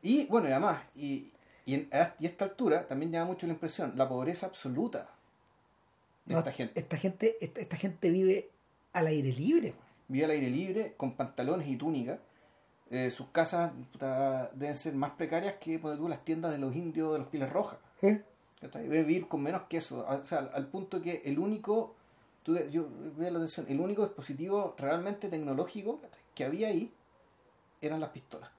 Y bueno, y además, y Y en, a y esta altura también llama mucho la impresión, la pobreza absoluta de No, esta gente. Esta gente, esta, esta gente vive al aire libre. Vive al aire libre, con pantalones y túnica. Eh, sus casas puta, deben ser más precarias que ponte tú, las tiendas de los indios de los Piles Rojas. ¿Eh? Debe vivir con menos que eso. O sea, al, punto que el único, tú, yo veo la atención, el único dispositivo realmente tecnológico que había ahí eran las pistolas.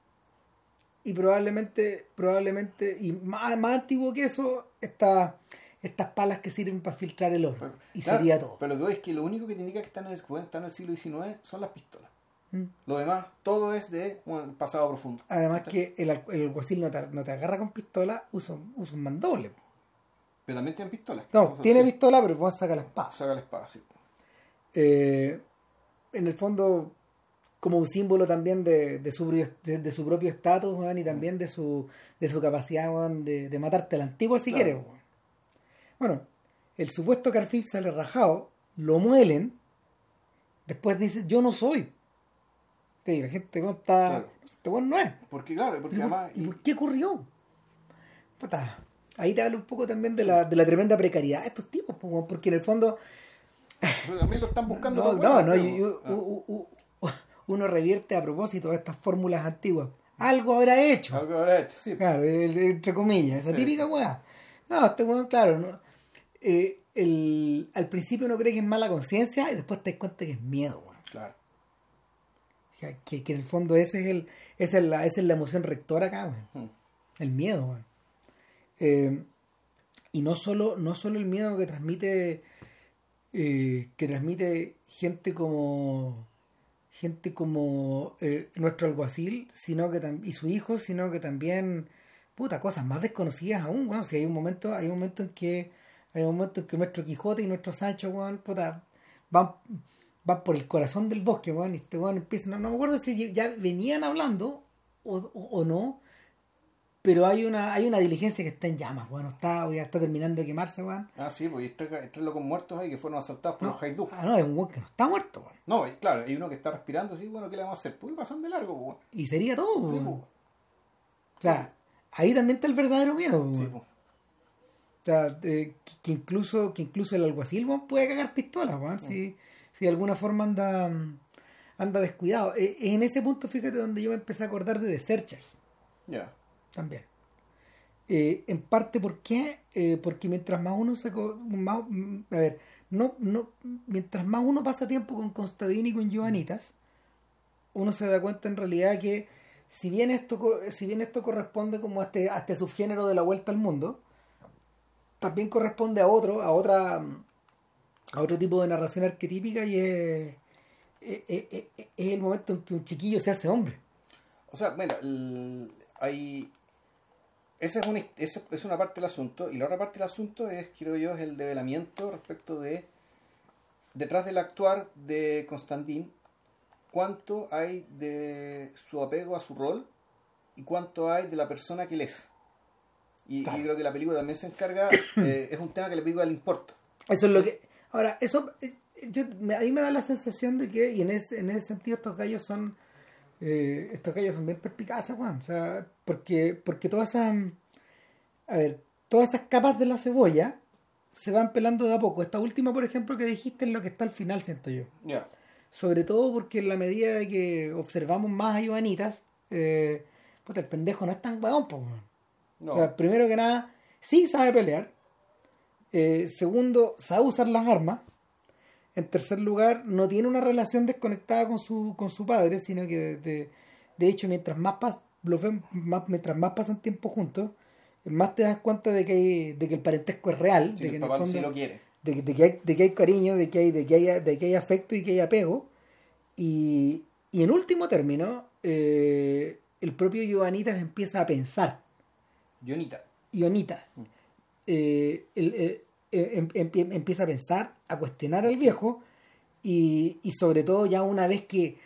Y probablemente, probablemente, y más, más antiguo que eso, esta, estas palas que sirven para filtrar el oro. Pero, y claro, sería todo. Pero lo que es que lo único que indica que están en el, estar en el siglo XIX son las pistolas. Mm. Lo demás, todo es de bueno, pasado profundo. Además que el, al- el alguacil no te, no te agarra con pistola, usa, un- usa un mandoble. Pero también tienen pistolas. No, tiene pistola, pero vos saca la espada. Saca la espada, sí. Eh, en el fondo, como un símbolo también de, de su, propio- de, de su propio estatus, y también de su, de su capacidad de, de matarte a la antigua si Claro. quieres. Bueno, el supuesto Carfil sale rajado, lo muelen, después dice, yo no soy. Ok, la gente está... Claro. Este weón no es. Porque, claro, porque ¿Y además. y por qué ocurrió? Puta, ahí te habla un poco también de la, de la tremenda precariedad de estos tipos, porque en el fondo pero también lo están buscando. no, no, no, yo- ah. u- u- u- uno revierte a propósito de estas fórmulas antiguas. Algo habrá hecho. Algo habrá hecho, sí. Claro, entre comillas, esa típica weá. No, este weón, claro, no. Eh, el, al principio uno cree que es mala conciencia y después te das cuenta que es miedo, weón. Claro. Que, en el fondo ese es el, esa es la, esa es la emoción rectora acá, weón. Mm. El miedo, weón. Eh, y no solo, no solo el miedo que transmite eh, que transmite gente como gente como eh, nuestro alguacil sino que y su hijo sino que también puta cosas más desconocidas aún weón. si hay un momento hay un momento en que hay un momento en que nuestro Quijote y nuestro Sancho weón, puta, van van por el corazón del bosque weón, y este weón empieza no, no me acuerdo si ya venían hablando o, o- o no pero hay una hay una diligencia que está en llamas weón, está ya está terminando de quemarse weón. Ah, sí, pues hay tres, tres locos muertos ahí que fueron asaltados por no, los haidú. ah, no, es un weón que no está muerto weón. No, claro, hay uno que está respirando así, bueno, ¿qué le vamos a hacer? Pues pasan de largo, pues. y sería todo Sí, weón. pues. o sea ahí también está el verdadero miedo weón. Sí, pues. O sea, eh, que, que incluso que incluso el alguacil weón, puede cagar pistolas, weón, si, si de alguna forma anda anda descuidado. Eh, en ese punto, fíjate, donde yo me empecé a acordar de The Searchers Ya. también. Eh, en parte, ¿por qué? Eh, porque mientras más uno se... Más, a ver, no, no, mientras más uno pasa tiempo con Constantine y con Giovanitas, uno se da cuenta en realidad que si bien esto, si bien esto corresponde como a este, a este subgénero de la vuelta al mundo, también corresponde a otro, a otra a otro tipo de narración arquetípica y es, es, es- es- es el momento en que un chiquillo se hace hombre. O sea, el- hay... Esa es, una, esa es una parte del asunto. Y la otra parte del asunto es, creo yo, es el develamiento respecto de... Detrás del actuar de Constantín, cuánto hay de su apego a su rol y cuánto hay de la persona que él es. Y, creo que la película también se encarga, eh, es un tema que la película le importa. Eso es lo que. Ahora, eso. eh, Yo, a mí me da la sensación de que, y en ese, en ese sentido, estos gallos son. eh, estos gallos son bien perspicaces, weón. O sea, porque, porque todas esas. A ver, todas esas capas de la cebolla se van pelando de a poco. Esta última, por ejemplo, que dijiste es lo que está al final, siento yo. Ya. Sobre todo porque en la medida de que observamos más a Ivanitas, eh, puta, el pendejo no es tan weón, pues, weón. No. O sea, primero que nada, sí sabe pelear. Eh, segundo, sabe usar las armas. En tercer lugar, no tiene una relación desconectada con su, con su padre, sino que de, de hecho, mientras más, pas, lo ven- más mientras más pasan tiempo juntos, más te das cuenta de que, hay- de que el parentesco es real, Sí, de el que, en papá el fondo- sí lo quiere. de, que- de que hay, de que hay cariño, de que hay, de que hay, de que hay afecto y que hay apego. Y, y en último término, eh, el propio Giovanitas empieza a pensar. Ionita eh, el- el- eh, em- em- empieza a pensar, a cuestionar al viejo y, y sobre todo ya una vez que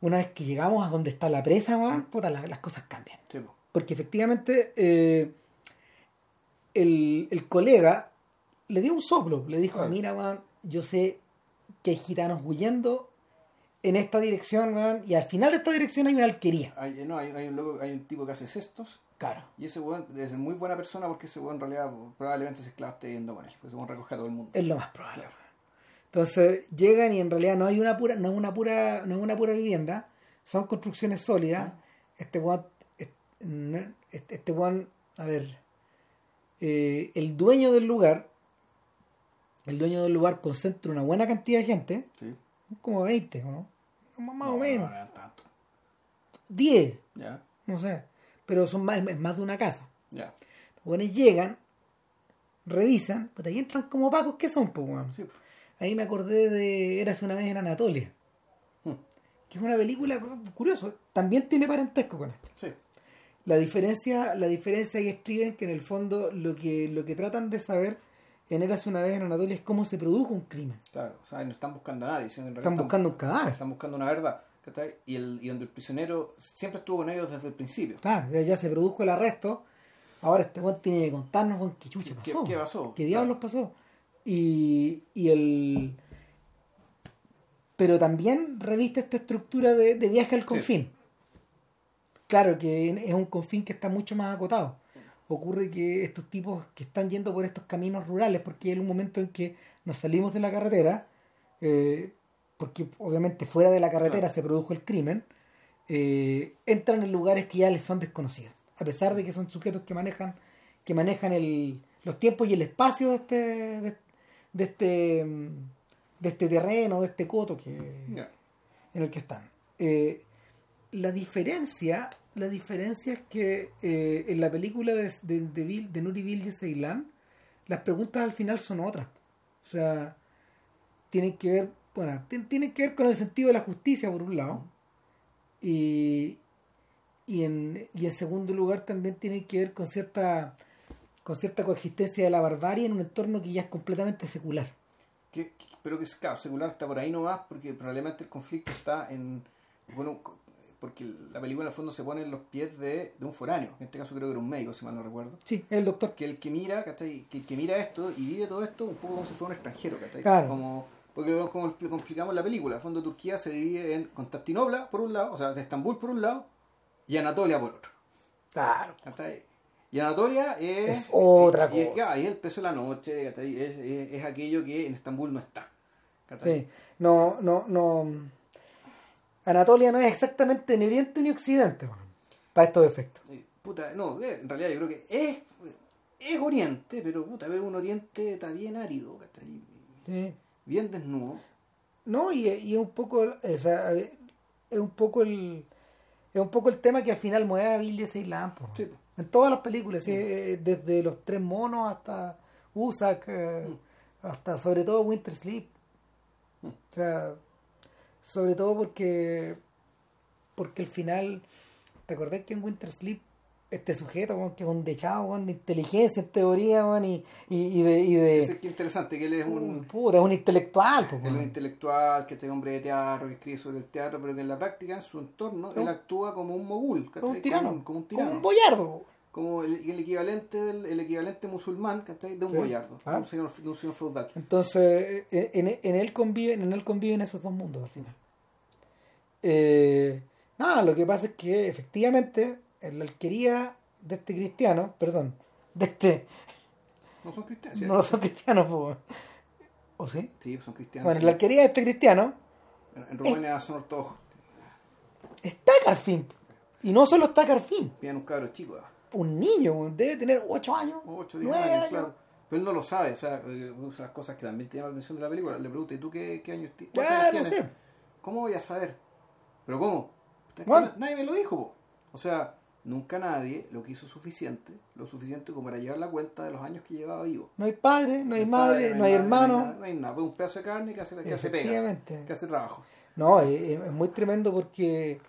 una vez que llegamos a donde está la presa, weón, puta, la- las cosas cambian. Sí, po. Porque efectivamente eh, el, el colega le dio un soplo, le dijo, mira, weón, yo sé que hay gitanos huyendo en esta dirección, y al final de esta dirección hay una alquería. Hay, no, hay, hay un loco, hay un tipo que hace cestos Claro. Y ese weón es muy buena persona porque ese weón en realidad probablemente ese esclavo esté yendo con él. Porque ese weón recoge a todo el mundo. Es lo más probable. Entonces llegan y en realidad no hay una pura, no es una pura, no es una pura vivienda, son construcciones sólidas. Este weón, este, este weón, a ver, eh, el dueño del lugar, el dueño del lugar concentra una buena cantidad de gente, Sí. como 20, ¿no? Más o No, menos. No, eran tanto. 10, Ya, no sé, pero son más, es más de una casa. ya. Los buenos llegan, revisan, pero ahí entran como pacos que son, pues, weón. Sí, pues. Ahí me acordé de Eras una vez en Anatolia, Hmm. que es una película curioso, también tiene parentesco con esto. Sí. La diferencia, la diferencia que escriben que en el fondo lo que, lo que tratan de saber en Eras una vez en Anatolia es cómo se produjo un crimen. Claro, o sea, no están buscando a nadie. sino en realidad Están buscando un cadáver. Están buscando una verdad. Y, el, y donde el prisionero siempre estuvo con ellos desde el principio. Claro, ya, ya se produjo el arresto. Ahora este weón tiene que contarnos weón, qué chucha ¿Qué- pasó. qué pasó? ¿Qué diablos pasó? Y, y el. Pero también reviste esta estructura de, de viaje al confín. Claro que es un confín que está mucho más acotado. Ocurre que estos tipos que están yendo por estos caminos rurales, porque hay un momento en que nos salimos de la carretera, eh, porque obviamente fuera de la carretera Claro. se produjo el crimen, eh, entran en lugares que ya les son desconocidos, a pesar de que son sujetos que manejan, que manejan el, los tiempos y el espacio de este, de, de este, de este terreno, de este coto que, en el que están. Eh, la diferencia, la diferencia es que eh, en la película de, de, de, Bill- de Nuri Bilge Ceylan, las preguntas al final son otras. O sea, tienen que ver, bueno, tien- tienen que ver con el sentido de la justicia por un lado. Y, y, en, y en segundo lugar también tienen que ver con cierta con cierta coexistencia de la barbarie en un entorno que ya es completamente secular. Que- pero que es claro, secular está por ahí nomás porque probablemente el conflicto está en. Bueno, porque la película en el fondo se pone en los pies de, de un foráneo. En este caso creo que era un médico, si mal no recuerdo. Sí, es el doctor. Que el que mira. Que el que mira esto y vive todo esto un poco como si fuera un extranjero, ¿cachai? Claro. Como, porque lo- como complicamos la película. El fondo Turquía se divide en Constantinopla por un lado, o sea, de Estambul por un lado, y Anatolia por otro. Claro. Y Anatolia es, Es otra y- cosa. ah, es el peso de la noche. Es, es, es aquello que en Estambul no está. Sí. No, no, no. Anatolia no es exactamente ni oriente ni occidente, bueno, para estos efectos. Puta, no, eh, en realidad yo creo que es, es Oriente, pero puta, ver un Oriente está bien árido, ¿cachai? Sí. Bien desnudo. No, y, y es un poco, o sea, es un poco el, es un poco el tema que al final mueve a Bill Ceylan, po. Sí, po. en todas las películas, sí, eh, desde los tres monos hasta Usak, eh, hasta sobre todo Winter Sleep. Mm. O sea, sobre todo porque porque al final, ¿te acordás que en Winter Sleep este sujeto, weón, que es un dechado weón, de inteligencia en teoría, weón, y, y, y de, y de Ese que interesante, que él es un, puta, es un intelectual, él es un intelectual, que este hombre de teatro, que escribe sobre el teatro, pero que en la práctica, en su entorno, él actúa como un mogul, como un ¿cachai? tirano, Como, un- como un como tirano. un boyardo. como el, el equivalente del el equivalente musulmán ¿cachai? de un Sí, boyardo, ah. un señor, de un señor feudal. Entonces, en, en- en él conviven, en él conviven esos dos mundos al final. Eh, nada, lo que pasa es que efectivamente en la alquería de este cristiano, perdón, de este, No son cristianos, no son cristianos, po. ¿o sí? Sí, son cristianos. Bueno, en la alquería de este cristiano En- Rumania son ortodoxos. está Carfín. Y no solo está Carfín, Piden un cabro chico, ah, un niño, debe tener 8 años, 8 10 9 años, años. claro. Pero él no lo sabe, o sea, eh, una de las cosas que también te llama la atención de la película. Le pregunta, ¿y tú qué, qué años ti- cuántos Ya, no tienes? sé. ¿Cómo voy a saber? ¿Pero cómo? Es Nadie me lo dijo, po. O sea, nunca nadie lo quiso suficiente, lo suficiente como para llevar la cuenta de los años que llevaba vivo. No hay padre, no hay No madre, no hay hermano. No hay, nada, no hay nada, pues un pedazo de carne que hace, que hace pegas, que hace trabajo. No, es, es muy tremendo porque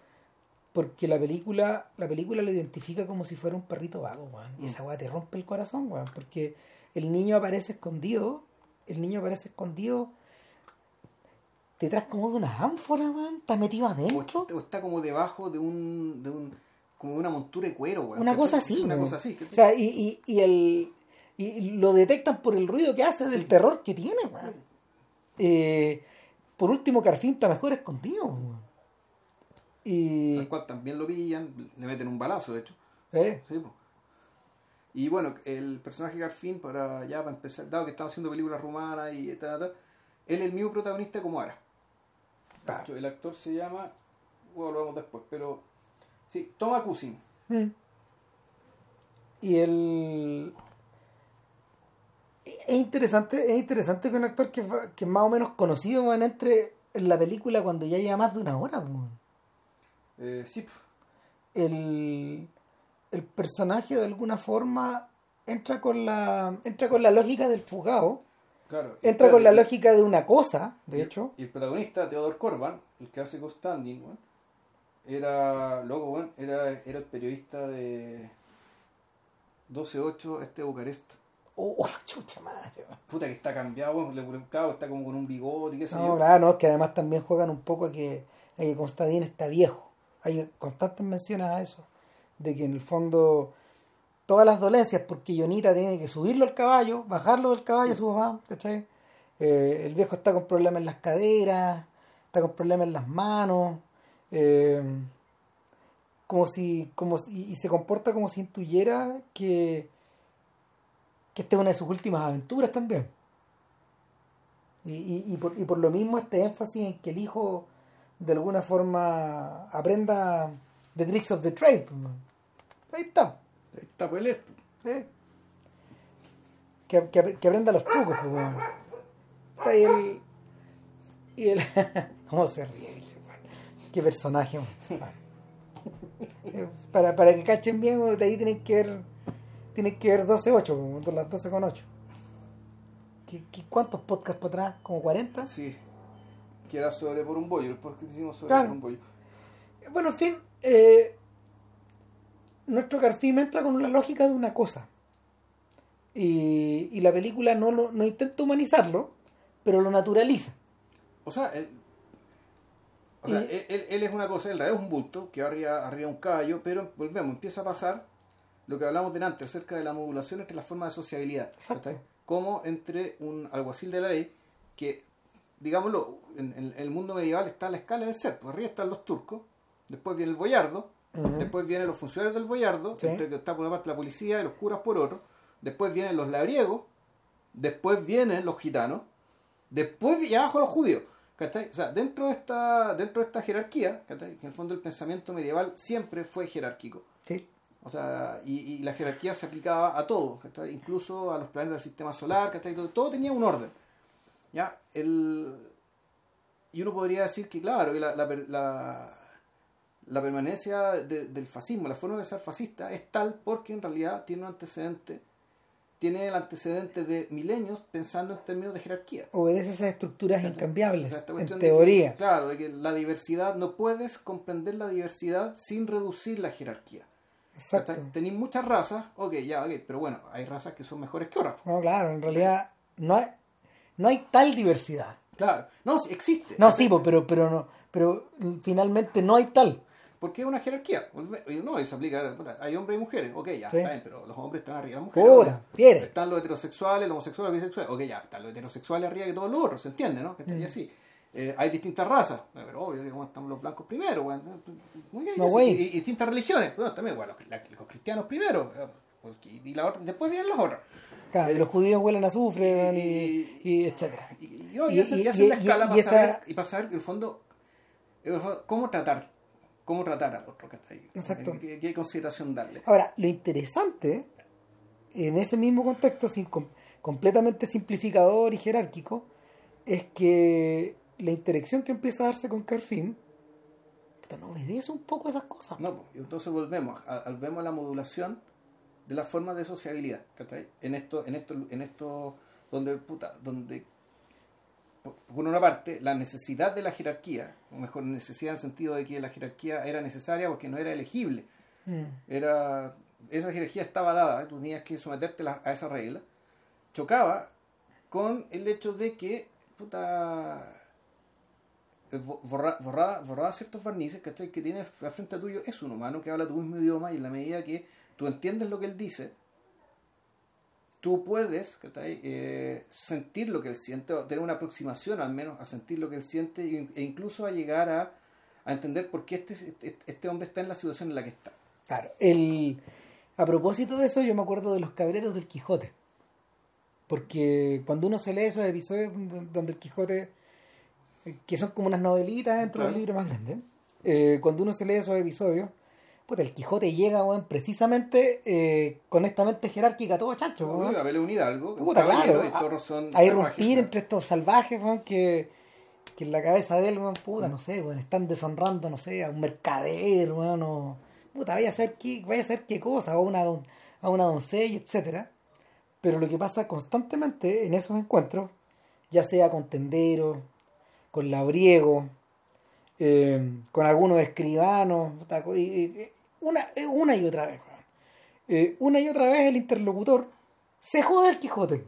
porque la película la película lo identifica como si fuera un perrito vago, weón. Y esa weá te rompe el corazón, weón. Porque el niño aparece escondido, el niño aparece escondido detrás como de una ánfora, weón. Está metido O adentro. está, o está como debajo de un, de un como de una montura de cuero, weón. Una cosa así, Sí, una cosa así. O sea, y, y, y el y lo detectan por el ruido que hace del terror que tiene, weón. Eh, por último, Carfín está mejor escondido, weón. Y Tal cual también lo pillan, le meten un balazo, de hecho. eh, Sí, po. Y bueno, el personaje Garfin, para ya para empezar, dado que estaba haciendo películas rumanas y tal, tal, él es el mismo protagonista como Ara. Claro. El actor se llama, bueno, lo vemos después, pero sí, Toma Kusin. Mm. Y el es interesante, es interesante que un actor que, que es más o menos conocido entre en la película cuando ya lleva más de una hora. Eh, sí, El, el personaje de alguna forma entra con la entra con la lógica del fugado, claro. entra con la lógica de una cosa, de y- hecho. Y el protagonista, Theodor Corban, el que hace Constantine, weón, era, loco, weón, era, era el periodista de 12-8, este Bucarest. Oh, chucha madre. Puta que está cambiado, weón, le cabo, está como con un bigote y qué sé No, yo. claro, no, es que además también juegan un poco a que, a que Constantine está viejo. Hay constantes menciones a eso. De que en el fondo todas las dolencias, porque Yonita tiene que subirlo al caballo, bajarlo del caballo a su papá, ¿cachai? Eh, el viejo está con problemas en las caderas, está con problemas en las manos, eh, como si, como si, y se comporta como si intuyera que, que esta es una de sus últimas aventuras también. Y, y, y por, y por lo mismo este énfasis en que el hijo de alguna forma aprenda the tricks of the trade. pues. Ahí está. Ahí está pues ¿sí? Que, que, que aprenda los trucos. Pues. Está ahí el... Y el... ¿Cómo se ríe? Qué personaje. Para, para que cachen bien, de ahí tienen que ver... Tienen que ver 12-8, pues, las 12 con 8. ¿Qué, qué, cuántos podcasts para atrás? ¿Como 40? Sí. Que era sobre por un bollo, el podcast hicimos sobre Claro. por un bollo. Bueno, en fin, eh, nuestro Garfim entra con la lógica de una cosa. Y, y la película no, lo, no intenta humanizarlo, pero lo naturaliza. O sea, él, o sea, él, él- él es una cosa, él es un bulto que va arriba, arriba un caballo, pero volvemos, empieza a pasar lo que hablamos delante acerca de la modulación entre las formas de sociabilidad. Como entre un alguacil de la ley que, digámoslo, en, en el mundo medieval está la escala del ser, pues arriba están los turcos, después viene el boyardo, después vienen los funcionarios del boyardo, Sí. entre que está por una parte la policía y los curas por otro, después vienen los labriegos, después vienen los gitanos, después y abajo los judíos. ¿Cachai? O sea, dentro de esta, dentro de esta jerarquía, ¿cachai? que en el fondo el pensamiento medieval siempre fue jerárquico. Sí. O sea, y, y la jerarquía se aplicaba a todo, ¿cachai? incluso a los planetas del sistema solar, ¿cachai? Todo, todo tenía un orden. ¿ya? El, y uno podría decir que, claro, que la, la, la- la permanencia de- del fascismo, la forma de pensar fascista, es tal porque en realidad tiene un antecedente, tiene el antecedente de milenios pensando en términos de jerarquía. Obedece esas estructuras ¿Cachai? incambiables, O sea, esta en que- teoría. claro, de que la diversidad, no puedes comprender la diversidad sin reducir la jerarquía. Exacto. ¿Cachai? Tenéis muchas razas, ok, ya, ok, pero bueno, hay razas que son mejores que otras. No, claro, en realidad no hay, no hay tal diversidad. Claro, no, existe. No, ¿cachai? sí, pero, pero, no, pero finalmente no hay tal. Porque es una jerarquía. No, eso aplica, hay hombres y mujeres, ok, ya, Sí. está bien, pero los hombres están arriba de las mujeres. Ok. viene. Están los heterosexuales, los homosexuales, los bisexuales, ok, ya, están los heterosexuales arriba que todos los otros, se entiende, ¿no? Que Mm. así. Eh, hay distintas razas, pero obvio que están los blancos primero, bien, No, güey. y, y distintas religiones, bueno, también, bueno, los, la- los cristianos primero, eh, y la otra- después vienen las otras. Claro, y los judíos huelen a azufre y- y, y etcétera. Y, no, hacen, la escala para, saber, y para saber, en el fondo, cómo tratar, cómo tratar al otro que está ahí. Exacto. ¿Qué, qué consideración darle? Ahora, lo interesante, en ese mismo contexto, sin, com- completamente simplificador y jerárquico, es que la interacción que empieza a darse con Carfim puta, no obedece un poco esas cosas. No, pues, y entonces volvemos, a, a- vemos la modulación de las formas de sociabilidad, ¿cachai? En esto, en esto, en esto, donde, puta, donde, por una parte, la necesidad de la jerarquía, o mejor, necesidad en el sentido de que la jerarquía era necesaria porque no era elegible, Mm. era esa jerarquía estaba dada, ¿eh? tú tenías que someterte a esa regla, chocaba con el hecho de que puta eh, bo- borra, borrada, borrada ciertos barnices ¿cachai? que tienes al frente tuyo es un humano que habla tu mismo idioma y en la medida que tú entiendes lo que él dice tú puedes. Eh, sentir lo que él siente o tener una aproximación al menos a sentir lo que él siente e incluso a llegar a, a entender por qué este, este, este hombre está en la situación en la que está Claro, el, A propósito de eso, yo me acuerdo de los cabreros del Quijote. Porque cuando uno se lee esos episodios donde el Quijote, eh, que son como unas novelitas dentro Claro. del libro más grande, eh, cuando uno se lee esos episodios, puta, el Quijote llega, weón, precisamente eh, con esta mente jerárquica todo chancho, weón. la un hidalgo, Puta, claro, y todos son a irrumpir entre estos salvajes, weón, que, que en la cabeza de él, weón, puta, no sé, weón, están deshonrando, no sé, a un mercader, weón, o puta, vaya a ser qué, vaya a ser qué cosa, a una, don- a una doncella, etcétera. Pero lo que pasa constantemente en esos encuentros, ya sea con tenderos, con labriegos, eh, con algunos escribanos, puta, co- y- y- una, eh, una y otra vez. Eh, una y otra vez el interlocutor se jode al Quijote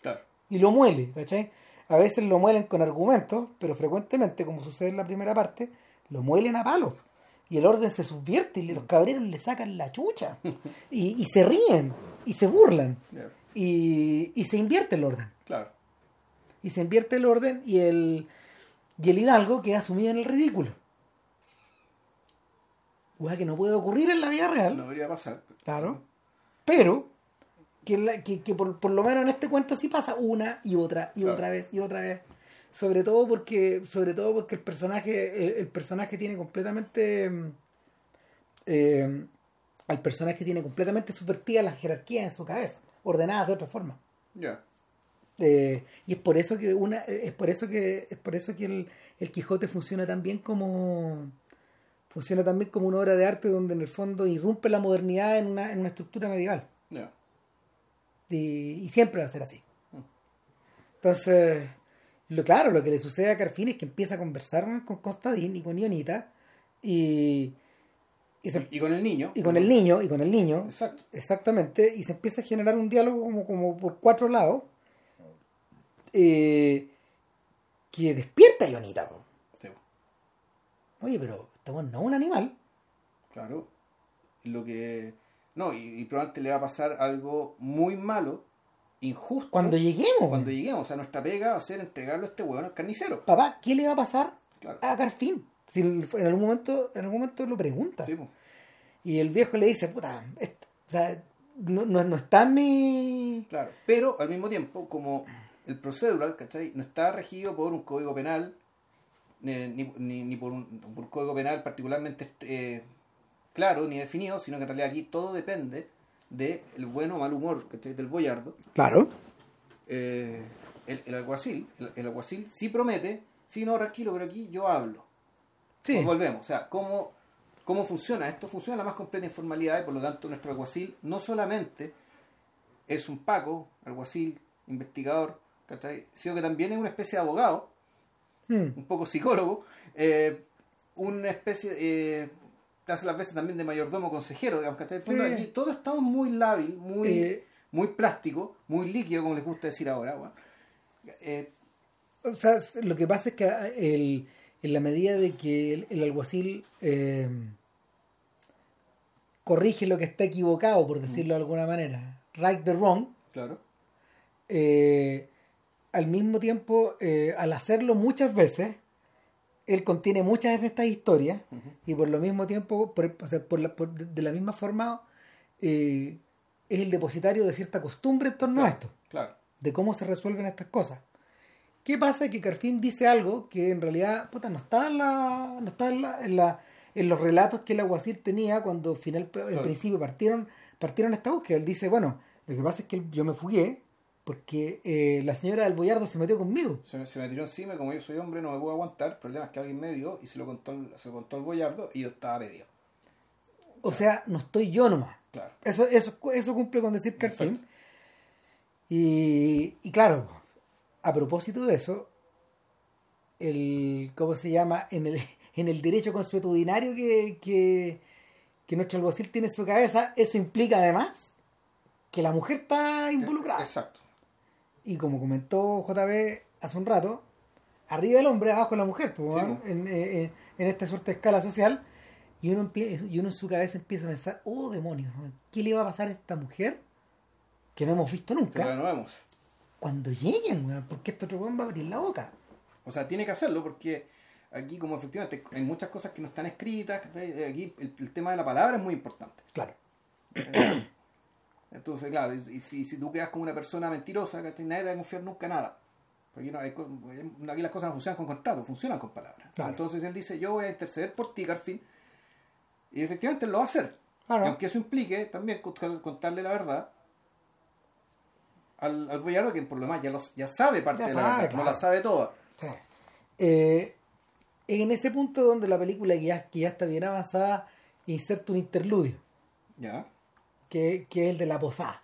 Claro. y lo muele, ¿cachai? A veces lo muelen con argumentos, pero frecuentemente, como sucede en la primera parte, lo muelen a palos. Y el orden se subvierte y los cabreros le sacan la chucha. Y, y se ríen, y se burlan, y se invierte el orden. Claro. Y se invierte el orden y el, y el hidalgo queda sumido en el ridículo. Que no puede ocurrir en la vida real. No debería pasar. Claro. Pero que, la- que, que por, por lo menos en este cuento sí pasa una y otra y Claro. otra vez y otra vez. Sobre todo porque, sobre todo porque el personaje, el, el personaje tiene completamente mm, eh, el personaje tiene completamente subvertida las jerarquías en su cabeza, ordenadas de otra forma. Ya. Eh, y es por eso que una, es por eso que, es por eso que el, el Quijote funciona tan bien como funciona también como una obra de arte donde en el fondo irrumpe la modernidad en una, en una estructura medieval. Y, y siempre va a ser así. Entonces, lo claro, lo que le sucede a Carfín es que empieza a conversar con Constadín y con Ionita y, y, se- Y con el niño. y con el niño, y con el niño, Exacto. exactamente, y se empieza a generar un diálogo como, como por cuatro lados eh, que despierta a Ionita. Sí, Oye, pero este no es un animal. claro. Lo que. No, y, y probablemente le va a pasar algo muy malo, injusto. Cuando lleguemos, cuando lleguemos. O sea, nuestra pega va a ser entregarlo a este hueón al carnicero. papá, ¿qué le va a pasar Claro. a Carfín? Si en algún momento, en algún momento lo pregunta. Sí, pues. Y el viejo le dice, puta, esto- o sea, no, no, no está en mi... Claro, pero al mismo tiempo, como el procedural, ¿cachai? No está regido por un código penal, ni, ni, ni por, un, por un código penal particularmente eh, claro ni definido, sino que en realidad aquí todo depende del bueno o mal humor ¿cachai? del boyardo. Claro. Eh, el, el alguacil, el, el alguacil sí promete, sí, no, tranquilo, pero aquí yo hablo. Sí. Pues volvemos, o sea, ¿cómo, ¿cómo funciona? Esto funciona en la más completa informalidad y por lo tanto nuestro alguacil no solamente es un paco, alguacil, investigador, ¿cachai? sino que también es una especie de abogado, Mm. un poco psicólogo, eh, una especie, eh, hace las veces también de mayordomo consejero, digamos, ¿cachai? Sí. aquí todo está muy lábil, muy, Eh. muy plástico, muy líquido, como les gusta decir ahora. Eh, O sea, lo que pasa es que el, en la medida de que el, el alguacil eh, corrige lo que está equivocado, por decirlo de alguna manera, right the wrong, claro, eh, al mismo tiempo, eh, al hacerlo muchas veces, él contiene muchas de estas historias y por lo mismo tiempo, por, o sea, por la- por- de, la misma forma, eh, es el depositario de cierta costumbre en torno a esto claro. de cómo se resuelven estas cosas. ¿Qué pasa? Que Carfín dice algo que en realidad puta, no está, en, la, no está en, la, en, la- en los relatos que el aguacil tenía cuando al final, al Claro. principio partieron, partieron esta búsqueda. Él dice, bueno, lo que pasa es que yo me fugué porque eh, la señora del Boyardo se metió conmigo. Se me, se me tiró encima como yo soy hombre no me puedo aguantar. El problema es que alguien me vio y se lo contó, al- se lo contó al boyardo y yo estaba pedido. O sea, no estoy yo nomás. Claro. Eso, eso, eso cumple con decir. Exacto. Y, y claro, a propósito de eso, el, ¿cómo se llama? En el, en el derecho consuetudinario que, que, que nuestro alguacil tiene en su cabeza, eso implica además que la mujer está involucrada. Exacto. Y como comentó JB hace un rato, arriba el hombre, abajo la mujer, pues, Sí, ¿no? en, eh, en esta suerte de escala social. Y uno, y uno en su cabeza empieza a pensar, oh demonios, ¿qué le va a pasar a esta mujer que no hemos visto nunca? Pero no vemos. cuando lleguen, porque este otro weón va a abrir la boca. O sea, tiene que hacerlo porque aquí como efectivamente hay muchas cosas que no están escritas. Aquí el, el tema de la palabra es muy importante. Claro. Entonces, claro, y, si, si tú quedas como una persona mentirosa, ¿cachai? nadie te va a confiar nunca nada. Porque no hay co- aquí las cosas no funcionan con contratos, funcionan con palabras. Claro. Entonces él dice, yo voy a interceder por ti, Garfin. Y efectivamente él lo va a hacer. Claro. Y aunque eso implique también cont- contarle la verdad al, al boyardo, que por lo demás ya, los, ya sabe parte Ya de la verdad, no claro. la sabe toda. Sí. Eh, en ese punto donde la película que ya, que ya está bien avanzada inserta un interludio, ¿Ya? Que, que es el de la posada.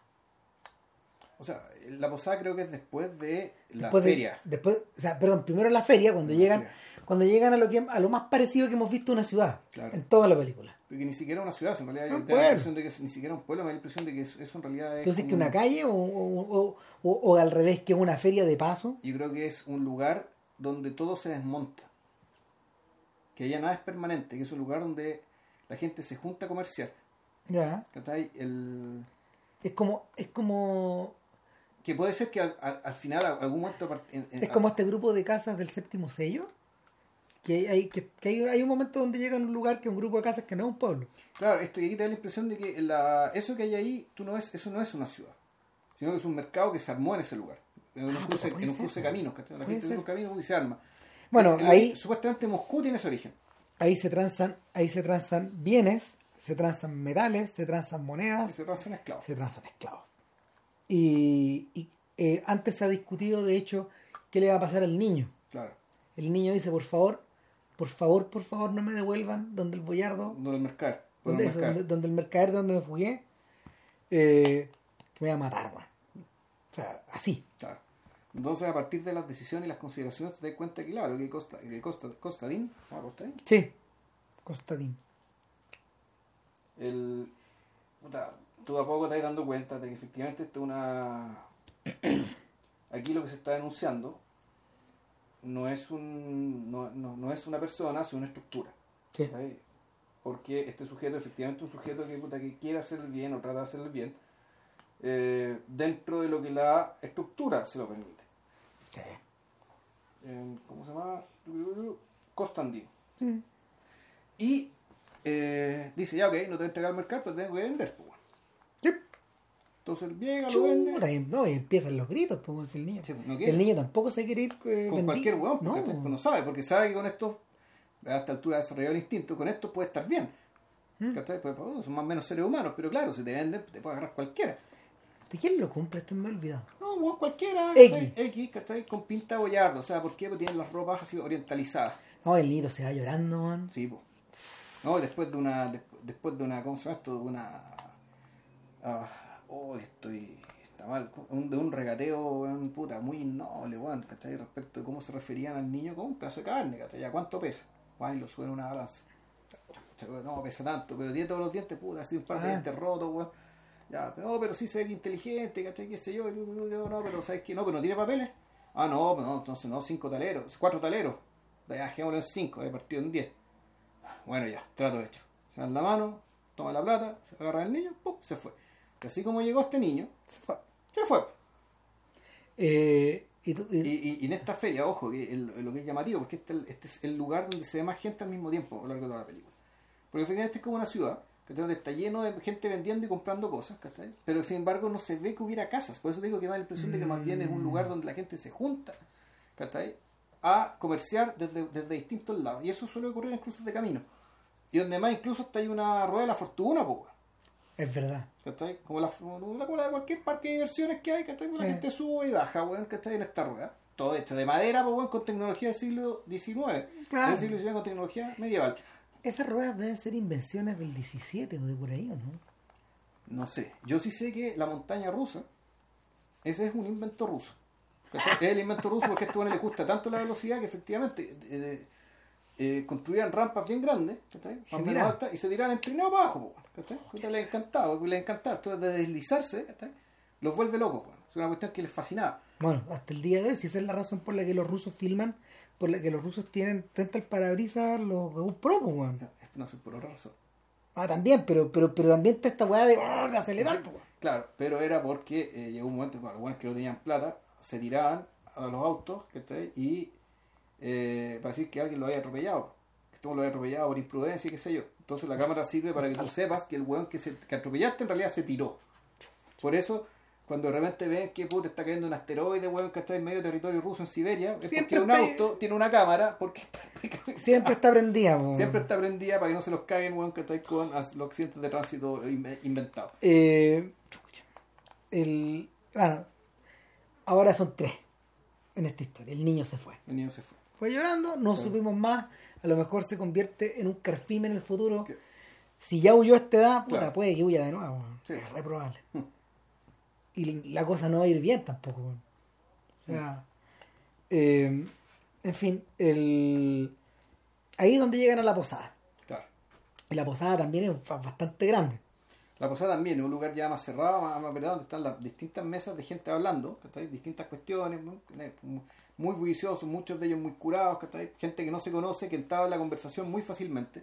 O sea, la posada creo que es después de la Después de- feria. después, o sea, perdón, primero la feria, cuando La llegan, feria. cuando llegan a lo que a lo más parecido que hemos visto una ciudad, Claro. en toda la película. Porque ni siquiera una ciudad, en realidad yo tengo la impresión de que es- ni siquiera un pueblo, me da la impresión de que eso, eso en realidad es. Entonces que como- una calle o, o, al revés, que una feria de paso. Yo creo que es un lugar donde todo se desmonta. Que ya nada es permanente, que es un lugar donde la gente se junta a comerciar. Ya. ¿cachai? El, Es como, es como, que puede ser que al, al- al final, a- algún momento. part- en- en- es como este grupo de casas del séptimo sello. Que hay, que, que hay, hay un momento donde llegan a un lugar que es un grupo de casas que no es un pueblo. Claro, esto y aquí te da la impresión de que la, eso que hay ahí, tú no ves, eso no es una ciudad, sino que es un mercado que se armó en ese lugar, en un Ah, en un cruce caminos, ¿cachai? La gente ser. de un camino y se arma. Bueno, el- ahí, Supuestamente Moscú tiene ese origen. ahí se transan, ahí se transan bienes, se transan metales, se transan Y monedas, se transan esclavos. se transan esclavos. Y, y, eh, antes se ha discutido, de hecho, qué le va a pasar al niño. Claro. El niño dice, por favor, por favor, por favor, no me devuelvan donde el boyardo, donde, el eso, mercado. donde, donde el mercader donde me fugué, eh, que me va a matar, weón. O sea, así. Claro. Entonces, a partir de las decisiones y las consideraciones, te das cuenta que, claro, que Costa, que Costa, Costadín, ¿se llama Costadín? Sí, Constantín. El, puta, tú a poco te vas dando cuenta de que efectivamente esto es una. Aquí lo que se está denunciando no es un no, no, no es una persona, sino una estructura. Porque este sujeto, efectivamente, es un sujeto que, puta, que quiere hacer el bien o trata de hacer el bien eh, dentro de lo que la estructura se lo permite. Sí. Eh, ¿Cómo se llama? Constantin. Sí. Y eh, dice, ya ok, no te voy a entregar al mercado, pero tengo que vender. Pues, bueno. Entonces él llega, lo vende. Chuta, no, y empiezan los gritos, pues, el niño. Sí, no quiere. el niño tampoco se quiere ir eh, con cualquier hueón, No, porque no sabe, porque sabe que con esto, a esta altura ha desarrollado el instinto, con esto puede estar bien. Mm. Pues, pues, son más o menos seres humanos, pero claro, si te venden, te puede agarrar cualquiera. ¿De quién lo cumple? Esto me he olvidado. No, hueón cualquiera, X. X, ¿cachai? Con pinta de boyardo, o sea, ¿por qué? Porque tienen las ropas así orientalizadas. No, el niño se va llorando, man. Sí, pues. No, después de una, des- después de una, ¿cómo se llama esto? De una, ah, oh, estoy, está mal, un, de un regateo, weón, puta, muy noble, weón, ¿cachai? Respecto de cómo se referían al niño como un pedazo de carne, ¿cachai? ¿A cuánto pesa? Y lo suben a una balanza. Weón, No, pesa tanto, pero tiene todos los dientes, puta, así un par de Ah. dientes rotos, weón. Ya, pero, no, pero sí se ve inteligente, ¿cachai? ¿Qué sé yo? no, pero ¿sabes qué? No, pero no tiene papeles. Ah, no, no, entonces no, cinco taleros, cuatro taleros. Ya, dejémoslo en cinco, he partido en diez. Bueno, ya, trato hecho. Se dan la mano, toma la plata, se agarra el niño, ¡pum! se fue. Y así como llegó este niño, Se fue. se fue. Eh, y tú- y- Y, y- y en esta feria, ojo, que el- lo que es llamativo, porque este, este es el lugar donde se ve más gente al mismo tiempo a lo largo de toda la película. Porque efectivamente es como una ciudad, donde está lleno de gente vendiendo y comprando cosas, ¿cachai? pero sin embargo no se ve que hubiera casas. Por eso digo que da la impresión de que más bien es un lugar donde la gente se junta ¿cachai? a comerciar desde, desde distintos lados. Y eso suele ocurrir en cruces de camino. Y donde más incluso está ahí una rueda de la fortuna, pues, es verdad. ¿cachai? Como la, como la cola de cualquier parque de diversiones que hay, ¿cachai? Pues La Sí. gente sube y baja, weón, ¿cachai? En esta rueda. Todo hecho de madera, pues, weón, con tecnología del siglo XIX. Claro. Del siglo XIX con tecnología medieval. Esas ruedas deben ser invenciones del 17 o de por ahí, ¿o no? No sé. Yo sí sé que la montaña rusa, ese es un invento ruso. ¿cachai? Es el invento ruso porque a este le gusta tanto la velocidad que efectivamente eh, eh, construían rampas bien grandes, Más menos altas, y se tiraban trineo para abajo, ¿cachai? Les encantaba, les encantaba. Esto de deslizarse, ¿cachai? Los vuelve locos. Es una cuestión que les fascinaba. Bueno, hasta el día de hoy, si esa es la razón por la que los rusos filman, por la que los rusos tienen frente al parabrisas los GoPro, weón. No sé por otra razón. Ah, también, pero, pero, pero también está esta weá de, oh, de acelerar, pues. Claro, pero era porque eh, llegó un momento cuando los buenos que no tenían plata se tiraban a los autos ¿cachai? y eh, para decir que alguien lo había atropellado. Que todo lo había atropellado por imprudencia y qué sé yo. Entonces la cámara sirve para que tú sepas que el weón que, se, que atropellaste en realidad se tiró. Por eso, cuando de repente ven que puta, está cayendo un asteroide, weón, que está en medio del territorio ruso en Siberia, es Siempre porque un está- auto tiene una cámara, porque está Siempre está prendida. Siempre está prendida para que no se los caguen, weón, que está con los accidentes de tránsito in- inventados. Eh, el, bueno, ahora son tres en esta historia. El niño se fue. El niño se fue. Fue llorando, no Claro. supimos más. A lo mejor se convierte en un carfime en el futuro. Si ya huyó a esta edad, puta, Claro. puede que huya de nuevo. Sí. Es re probable. Hmm. Y la cosa no va a ir bien tampoco. O sea, eh, en fin, el... ahí es donde llegan a la posada. Claro. Y la posada también es ba- bastante grande. La posada también es un lugar ya más cerrado, más, más apretado, donde están las distintas mesas de gente hablando, ¿cachai? distintas cuestiones. Eh, muy bulliciosos, muchos de ellos muy curados, ¿cachai? gente que no se conoce, que entraba en la conversación muy fácilmente.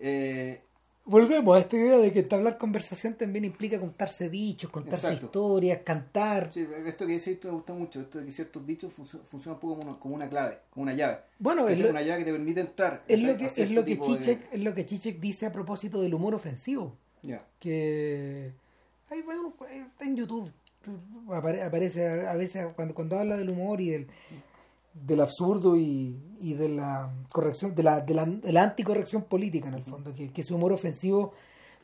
Eh, Volvemos a esta idea de que entablar conversación también implica contarse dichos, contarse Exacto. historias, cantar. sí, esto que dices tú me gusta mucho, esto de que ciertos dichos func- funcionan un poco como una, como una clave, como una llave. Bueno, es lo, Una llave que te permite entrar. es lo que, es lo que de- Chichek, es lo que Chichek dice a propósito del humor ofensivo. Que ahí bueno, está en YouTube apare- aparece a a veces cuando, cuando habla del humor y del, del absurdo y, y de la corrección de la, de la, de la anticorrección política en el fondo que, que ese humor ofensivo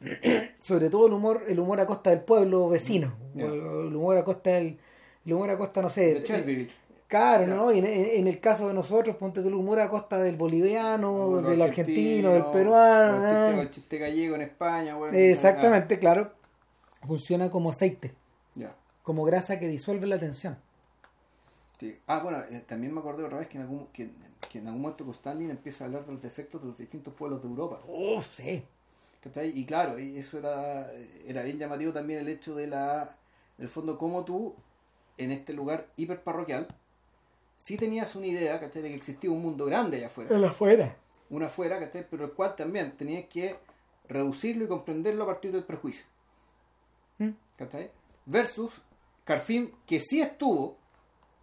sobre todo el humor el humor a costa del pueblo vecino Ya. o el humor a costa del el humor a costa no sé De Chernobyl. Claro. ¿no? Y en, en el caso de nosotros, ponte tú el humor a costa del boliviano, del argentino, del o peruano. el chiste, ¿eh? o el chiste gallego en España, weón. Exactamente, claro. Funciona como aceite, ya. como grasa que disuelve la tensión. Sí. Ah, bueno, eh, también me acordé otra vez que en algún, que, que en algún momento Constantin empieza a hablar de los defectos de los distintos pueblos de Europa. Oh, sí. Y claro, eso era, era bien llamativo también el hecho de la, del fondo, como tú, en este lugar hiper parroquial, sí tenías una idea, ¿cachai? De que existía un mundo grande allá afuera. En afuera. Una afuera, ¿cachai? Pero el cual también tenías que reducirlo y comprenderlo a partir del prejuicio. ¿Mm? ¿cachai? Versus Carfim, que sí estuvo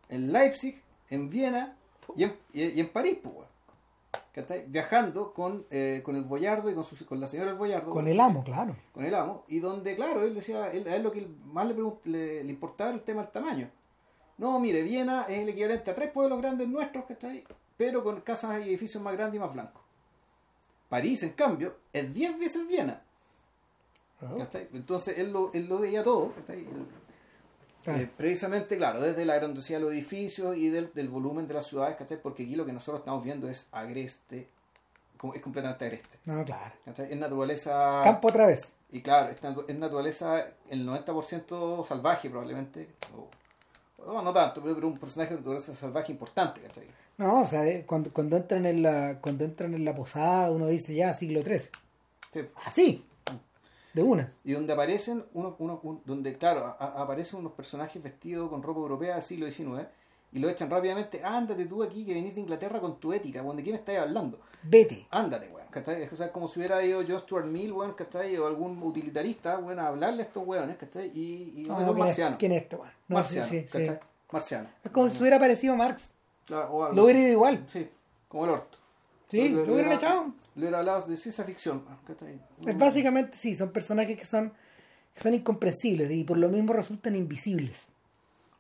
en Leipzig, en Viena y en, y, en París, pues. Viajando con, eh, con el Boyardo y con, su, con la señora del Boyardo. Con el amo, claro. con el amo, y donde, claro, él decía, él, a él lo que más le, le, le importaba era el tema del tamaño. No, mire, Viena es el equivalente a tres pueblos grandes nuestros, ¿cachai? Pero con casas y edificios más grandes y más blancos. París, en cambio, es diez veces Viena. ¿cachai? Entonces él lo, él lo veía todo, Claro. eh, precisamente, claro, desde la grandiosidad de los edificios y del, del volumen de las ciudades, ¿cachai? Porque aquí lo que nosotros estamos viendo es agreste, es completamente agreste. No, claro. ¿cachai? Es naturaleza... Campo otra vez. Y claro, es, es naturaleza el 90% salvaje probablemente. O, no, no tanto, pero, un personaje de naturaleza salvaje importante, ¿cachai? No, o sea, eh, cuando, cuando entran en la cuando entran en la posada, uno dice ya siglo III. Sí. Así. De una. Y donde aparecen, uno, uno, un- donde claro, a- aparecen unos personajes vestidos con ropa europea del siglo XIX y lo echan rápidamente, ándate tú aquí que venís de Inglaterra con tu ética, weón, ¿de quién me estás hablando? Vete. Ándate, weón, ¿cachai? Es o sea, como si hubiera ido John Stuart Mill, weón, ¿cachai? O algún utilitarista, weón, a hablarle a estos weones, ¿cachai? Y, y No, no, son ¿quién, es, marcianos. quién es este, weón? No, sí, marcianos, sí, sí. ¿cachai? Marcianos. Es como si hubiera aparecido Marx. O algo Lo hubiera ido igual. Sí, como el orto. Sí, Lo- lo hubieran hubiera- echado. Le hubiera hablado de ciencia ficción. ¿cachai? Es básicamente, sí, son personajes que son, que son incomprensibles y por lo mismo resultan invisibles.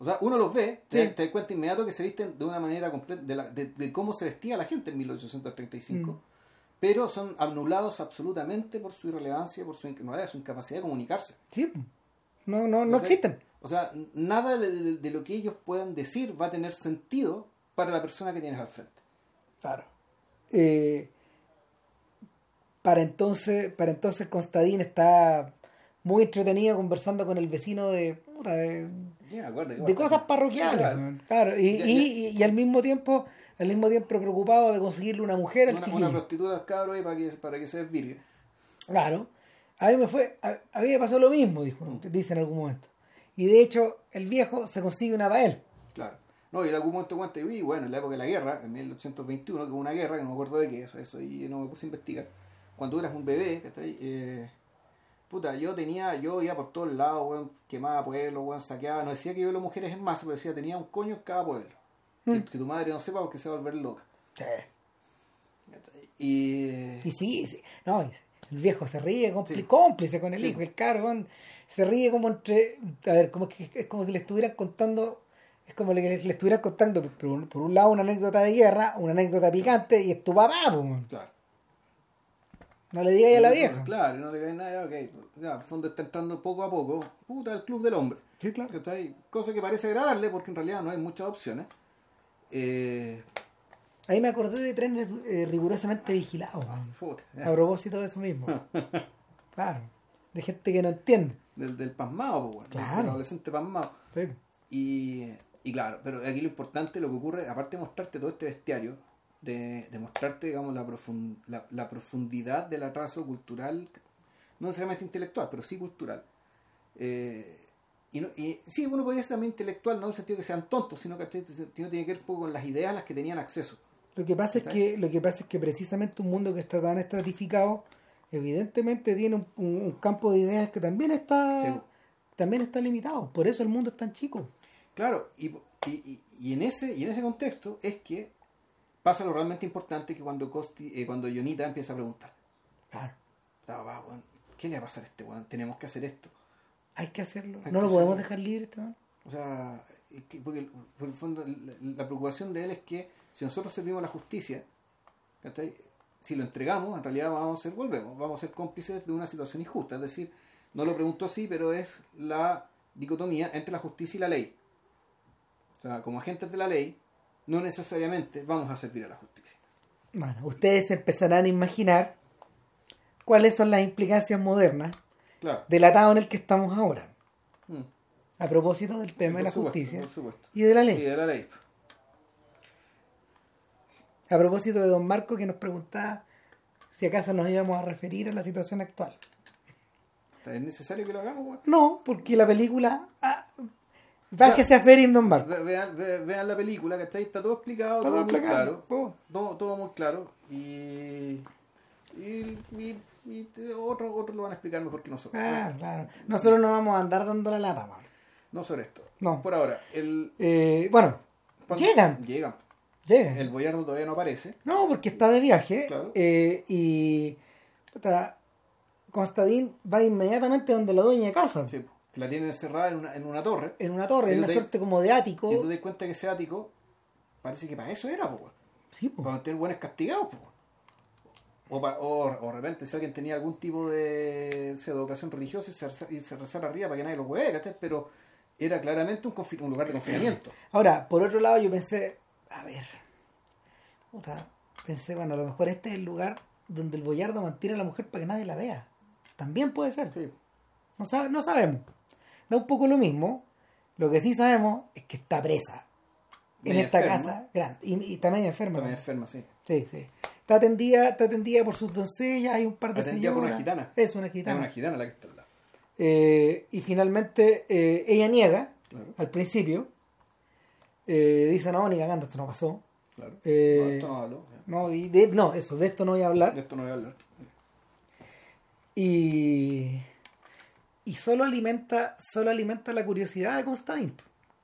O sea, uno los ve, te, Sí. te das cuenta inmediato que se visten de una manera completa, de, la- de- de cómo se vestía la gente en 1835, Mm. pero son anulados absolutamente por su irrelevancia, por su, su incapacidad de comunicarse. Sí, no, no, no existen. O sea, nada de, de- de lo que ellos puedan decir va a tener sentido para la persona que tienes al frente. Claro. Eh, para entonces, para entonces Constadín está muy entretenido conversando con el vecino de, puta, de, cosas parroquiales. Claro. y, y- y al mismo tiempo, al mismo tiempo preocupado de conseguirle una mujer al Una, chiquillo. una prostituta al cabro ahí para que, para que se desvirgue. Claro. A mí me fue, a, a mí me pasó lo mismo, dijo, dice en algún momento. Y de hecho, el viejo se consigue una para él. Claro. No, y en algún momento cuenta, y bueno, en la época de la guerra, en 1821, que hubo una guerra, que no me acuerdo de qué, eso, eso y no me puse a investigar. Cuando eras un bebé, ¿cachai? Eh, puta, yo tenía, yo iba por todos lados, weón, quemaba pueblos, weón, saqueaba, no decía que yo las mujeres en masa, pero decía tenía un coño en cada pueblo. Que, que tu madre no sepa porque se va a volver loca. ¿cachai? Y Y sí, sí. No, el viejo se ríe, cómpli- Sí. cómplice con el Sí. hijo, el caro, weón. se ríe como entre. A ver, como que es como si le estuvieran contando. Es como que le, le estuvieran contando, por un, por un lado, una anécdota de guerra, una anécdota picante, y es tu papá, weón. Claro. No le digas a la vieja. Claro, no le digáis nada, ok. Ya, fondo está entrando poco a poco. Puta, el club del hombre. Sí, claro. ¿Cachai? Cosa que parece agradable porque en realidad no hay muchas opciones. Eh, Ahí me acordé de trenes eh, rigurosamente vigilados, puta, A propósito de eso mismo. Claro. De gente que no entiende. del, del pasmado, pues, bueno, Claro. del adolescente pasmado. Sí. Y, y claro, pero aquí lo importante, lo que ocurre, aparte de mostrarte todo este bestiario, de, de mostrarte, digamos, la, profun- la, la profundidad del atraso cultural, no necesariamente intelectual, pero sí cultural. Eh, y, no- y sí, uno podría ser también intelectual, no en el sentido que sean tontos, sino que tiene que ver un poco con las ideas a las que tenían acceso. Lo que pasa es que lo que pasa es que precisamente un mundo que está tan estratificado evidentemente tiene un, un- un campo de ideas que también está Sí. también está limitado por eso el mundo es tan chico Claro, y, y- y en ese, y en ese contexto es que pasa lo realmente importante que cuando Costi, eh, cuando Jonita empieza a preguntar, claro "Ah, ¿qué le va a pasar a este weón? Tenemos que hacer esto. hay que hacerlo Hay no que lo podemos dejar libre este. O sea, porque el- por el fondo la, la preocupación de él es que si nosotros servimos la justicia, si lo entregamos, en realidad vamos a ser, volvemos, vamos a ser cómplices de una situación injusta. Es decir, no lo pregunto así, pero es la dicotomía entre la justicia y la ley. O sea, como agentes de la ley, no necesariamente vamos a servir a la justicia. bueno ustedes empezarán a imaginar cuáles son las implicancias modernas Claro. del atado en el que estamos ahora Mm. a propósito del tema Sí, de la supuesto, justicia y de la Y ley de la ley. a propósito de don Marco que nos preguntaba si acaso nos íbamos a referir a la situación actual ¿Es necesario que lo hagamos? No, porque la película. Ah, bájese a Ferim Don Marco. Ve- Vean, ve- vean la película, ¿cachai? Está todo explicado, Está todo, muy claro. Oh. Todo, todo muy claro. Y, y, y, y otros lo van a explicar mejor que nosotros. Claro, claro. Nosotros no vamos a andar dando la lata, man. No sobre esto. No. Por ahora, el, Eh, bueno, llegan. Llegan. Llegan. El boyardo todavía no aparece. No, porque está de viaje. Claro. eh, y. puta, Constantín va inmediatamente donde la dueña de casa. Sí, la tienen encerrada en una, en una torre. En una torre, en una te- suerte como de ático. Y tú te das cuenta que ese ático parece que para eso era, po. Sí, po. para mantener buenos castigados. po. O, pa- o, o de repente si alguien tenía algún tipo de educación religiosa y se, reza- y se rezara arriba para que nadie lo hueve, ¿cachai? Pero era claramente un, lugar de confinamiento. Ahora, por otro lado, yo pensé, a ver, puta, pensé, bueno, a lo mejor este es el lugar donde el boyardo mantiene a la mujer para que nadie la vea. También puede ser. Sí. No, sabe, no sabemos. Da un poco lo mismo. Lo que sí sabemos es que está presa en esta enferma. casa grande. Y, y media enferma. También ¿no? enferma, sí. Sí, sí. Está atendida, está atendida por sus doncellas, hay un par de Atendida por una gitana. Es una Es gitana. una gitana la que está al lado. Eh, y finalmente eh, ella niega Claro, al principio. Eh, dice, no, ni cagando, esto no pasó. claro. Eh, no, esto no hablo. No, y de, no, eso, de esto no voy a hablar. De esto no voy a hablar. Y, y solo alimenta solo alimenta la curiosidad de Constantin.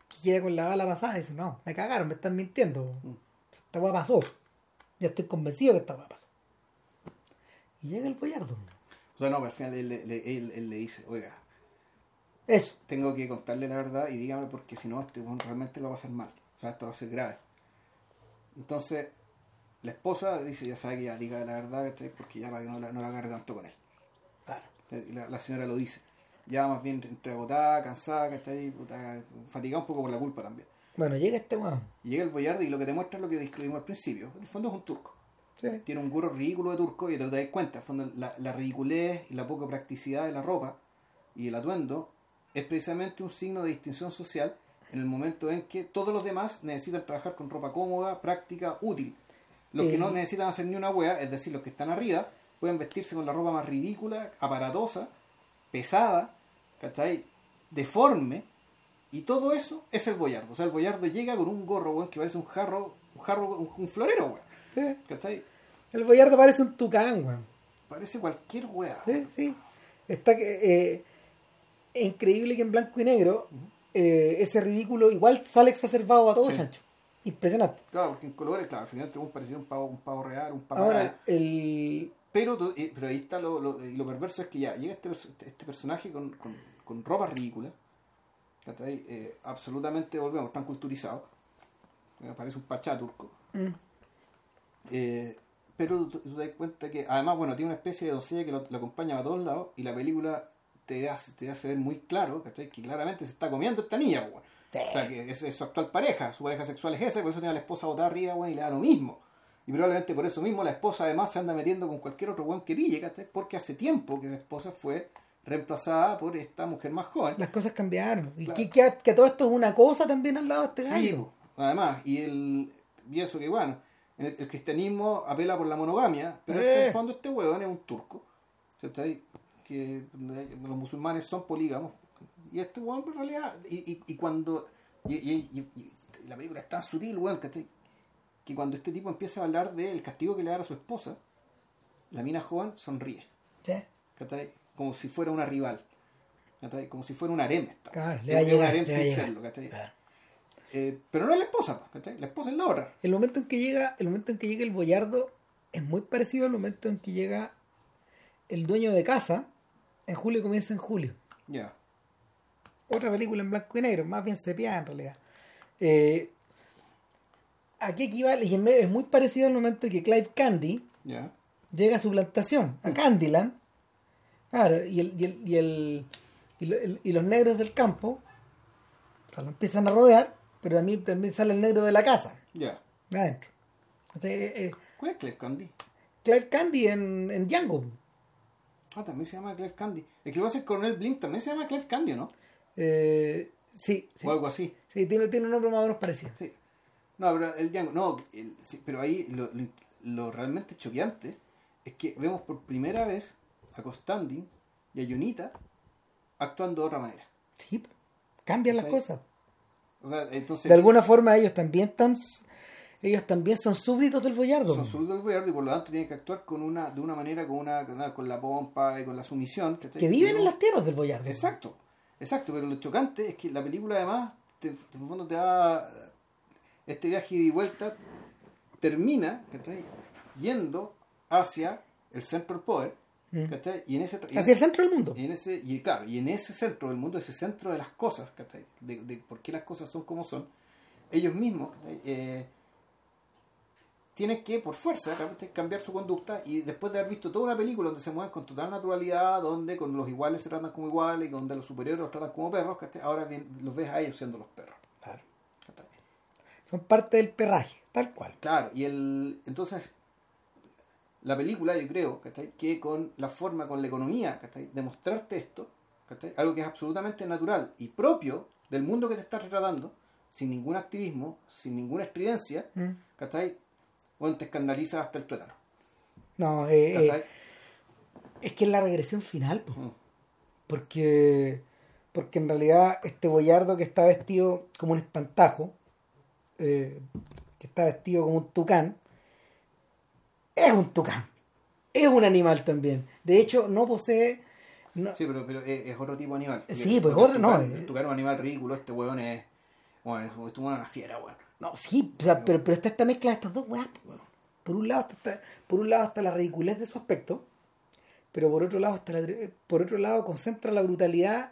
Que llega con la bala pasada y dice, no, me cagaron, me están mintiendo. Mm. Esta weá pasó. Ya estoy convencido que esta weá pasó. Y llega el boyardo. O sea, no, pero al final él, le- él- él le dice, oiga, Eso. tengo que contarle la verdad y dígame porque si no, este realmente lo va a pasar mal. O sea, esto va a ser grave. Entonces, la esposa dice, ya sabe que ya diga la verdad, porque ya para que no la, no la agarre tanto con él. Claro. La, la señora lo dice. Ya más bien entre agotada, cansada, ¿cachai? Fatigada un poco por la culpa también. Bueno, llega este weón. Llega el boyardo y lo que te muestra es lo que describimos al principio. En el fondo es un turco. Sí. Tiene un gorro ridículo de turco y te das cuenta. En el fondo, la, la ridiculez y la poca practicidad de la ropa y el atuendo es precisamente un signo de distinción social en el momento en que todos los demás necesitan trabajar con ropa cómoda, práctica, útil. Los que Eh. no necesitan hacer ni una wea, es decir, los que están arriba, pueden vestirse con la ropa más ridícula, aparatosa, pesada, ¿cachai? Deforme, y todo eso es el boyardo. O sea, el boyardo llega con un gorro, weón, que parece un jarro, un jarro, un, un florero, weón. ¿Cachai? El boyardo parece un tucán, weón. Parece cualquier wea. Sí, sí. Está que, eh, es increíble que en blanco y negro eh, ese ridículo igual sale exacerbado a todo Sí. chancho. Impresionante. Claro, porque en colores, claro, al final te un parecer un pavo, un pavo real, un pavo Ahora, el. Pero, eh, pero ahí está lo, lo, lo perverso es que ya llega este, este personaje con, con, con ropa ridícula. Eh, absolutamente, volvemos, tan culturizado. Me parece un pachá turco. Mm. Eh, pero tú, tú te das cuenta que, además, bueno, tiene una especie de doncella que lo, lo acompaña a todos lados y la película te hace, te hace ver muy claro, ¿cachai? Que claramente se está comiendo esta niña, pues, weón. O sea, que es, es su actual pareja, su pareja sexual es esa, por eso tiene a la esposa botada arriba, weón, y le da lo mismo. Y probablemente por eso mismo la esposa además se anda metiendo con cualquier otro weón que pille, ¿cachai? Porque hace tiempo que la esposa fue reemplazada por esta mujer más joven. Las cosas cambiaron. Y Claro. que, que- que todo esto es una cosa también al lado de este Sí, gallo. po, además, y el y eso que bueno, el, el cristianismo apela por la monogamia, pero Eh. este, en el fondo este huevón es un turco, ¿cachai? Que eh, los musulmanes son polígamos, y este huevón en realidad, y, y, y cuando, y, la película es tan sutil, huevón, ¿cachai? Que cuando este tipo empieza a hablar del castigo que le da a su esposa, la mina joven sonríe, Sí. ¿cachai? Como si fuera una rival, ¿cachai? Como si fuera un harem. esta. Claro, le Es va a un llegar, harem le va a sin llegar. serlo, ¿cachai? Claro. Eh, pero no es la esposa, ¿cachai? La esposa es la otra. El momento en que llega, el momento en que llega el boyardo es muy parecido al momento en que llega el dueño de casa en julio comienza en julio. Ya. Otra película en blanco y negro, más bien sepiada en realidad. Eh, aquí equivale, y es muy parecido al momento en que Clive Candy llega a su plantación, a Candyland. Claro, y, el, y, el, y, el- y lo- los negros del campo o sea, lo empiezan a rodear, pero también, también sale el negro de la casa, Ya. de adentro. Entonces, eh, eh, ¿Cuál es Clive Candy? Clive Candy en, en Django. Ah, también se llama Clive Candy. El que va a ser Coronel Blink también se llama Clive Candy, ¿o ¿no? Eh, sí, sí, O algo así. sí, tiene, tiene un nombre más o menos parecido. Sí. No, pero el Django, no, el- sí, pero ahí lo, lo, lo realmente choqueante es que vemos por primera vez a Costandin y a Jonita actuando de otra manera. Sí, cambian las cosas. O sea, entonces De alguna forma ellos también están, ellos también son súbditos del boyardo. son súbditos del boyardo y por lo tanto tienen que actuar con una, de una manera, con una, con la pompa y con la sumisión. que viven en las tierras del boyardo. Exacto, exacto, pero lo chocante es que la película además, te, en el fondo te da este viaje de vuelta, termina yendo hacia el centro del poder, Mm. ¿cachai? y en ese y- Hacia el centro del mundo. y en ese y claro y en ese centro del mundo ese centro de las cosas ¿cachai? De, de por qué las cosas son como son ellos mismos. Eh, tienen que por fuerza cambiar su conducta y después de haber visto toda una película donde se mueven con total naturalidad donde con los iguales se tratan como iguales y donde los superiores los tratan como perros ¿cachai? ahora bien, los ves a ellos siendo los perros Claro. Son parte del perraje, tal cual. Claro, y el entonces la película yo creo ¿cachai? que con la forma, con la economía ¿cachai? de mostrarte esto, ¿cachai? algo que es absolutamente natural y propio del mundo que te estás retratando, sin ningún activismo, sin ninguna estridencia, Mm. ¿cachai? Bueno, te escandaliza hasta el tuétano. No, eh, eh, es que es la regresión final, po. Mm. porque porque en realidad este boyardo que está vestido como un espantajo, eh, que está vestido como un tucán, es un tucán, es un animal también. De hecho, no posee... no- Sí, pero, pero es, es otro tipo de animal. Sí, pues, Porque otro, no, El eh. tucano es un animal ridículo, este weón es. Bueno, es, es una fiera, weón. No, sí, o sea, pero, pero está esta mezcla de estas dos weas. weón. Por un lado está, está- por un lado está la ridiculez de su aspecto, pero por otro lado está la- por otro lado concentra la brutalidad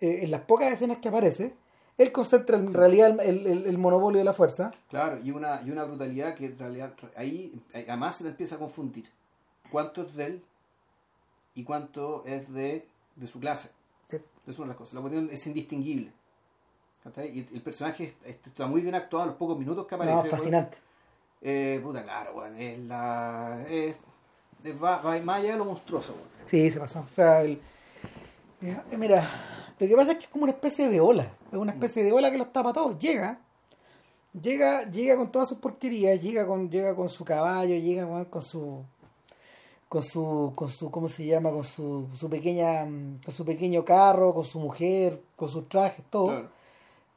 eh, en las pocas escenas que aparece. Él concentra en realidad el, el- el monopolio de la fuerza. Claro, y una, y una brutalidad que en realidad ahí además se te empieza a confundir. ¿Cuánto es de él y cuánto es de, de su clase? Sí. Es una de las cosas. La cuestión es indistinguible. Y el personaje est- est- está muy bien actuado en los pocos minutos que aparece. No, fascinante. Eh, puta, claro, weón. Es la. Es, es- va, va más allá de lo monstruoso, weón. Sí, se pasó. O sea, el- eh, mira, lo que pasa es que es como una especie de ola. Es una especie de ola que los tapa todos. Llega, llega, llega con todas sus porquerías, llega con, llega con su caballo, llega con, con su con su, con su, ¿cómo se llama? Con su, su pequeña, mm, con su pequeño carro, con su mujer, con sus trajes, todo. Claro.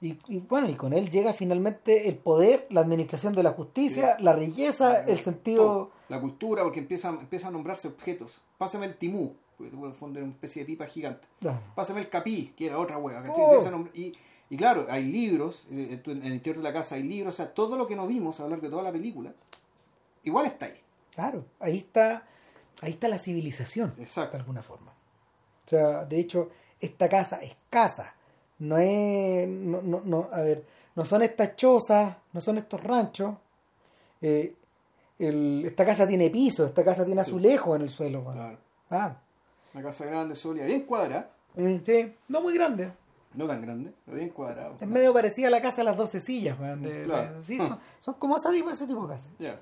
Y, y bueno, y con él llega finalmente el poder, la administración de la justicia, la riqueza, el sentido... Todo. La cultura, porque empieza, empieza a nombrarse objetos. Pásame el timú, porque en el fondo era una especie de pipa gigante. Claro. Pásame el capí, que era otra hueá. ¿cachai? Oh. Y, y claro, hay libros, eh, en el interior de la casa hay libros, o sea, todo lo que no vimos a largo de toda la película, igual está ahí. Claro, ahí está, ahí está la civilización, Exacto. de alguna forma. O sea, de hecho, esta casa es casa, no es, no, no, no, a ver, no son estas chozas, no son estos ranchos. Eh, el- esta casa tiene piso, esta casa tiene azulejos en el suelo. Claro. Ah, Una casa grande, sólida, bien cuadrada. mm, sí, no muy grande. No tan grande, pero bien cuadrada. Es medio parecida a la casa de las 12 sillas, weón, de- Claro. de- sí, son, son como ese tipo, ese tipo de casas. Ya.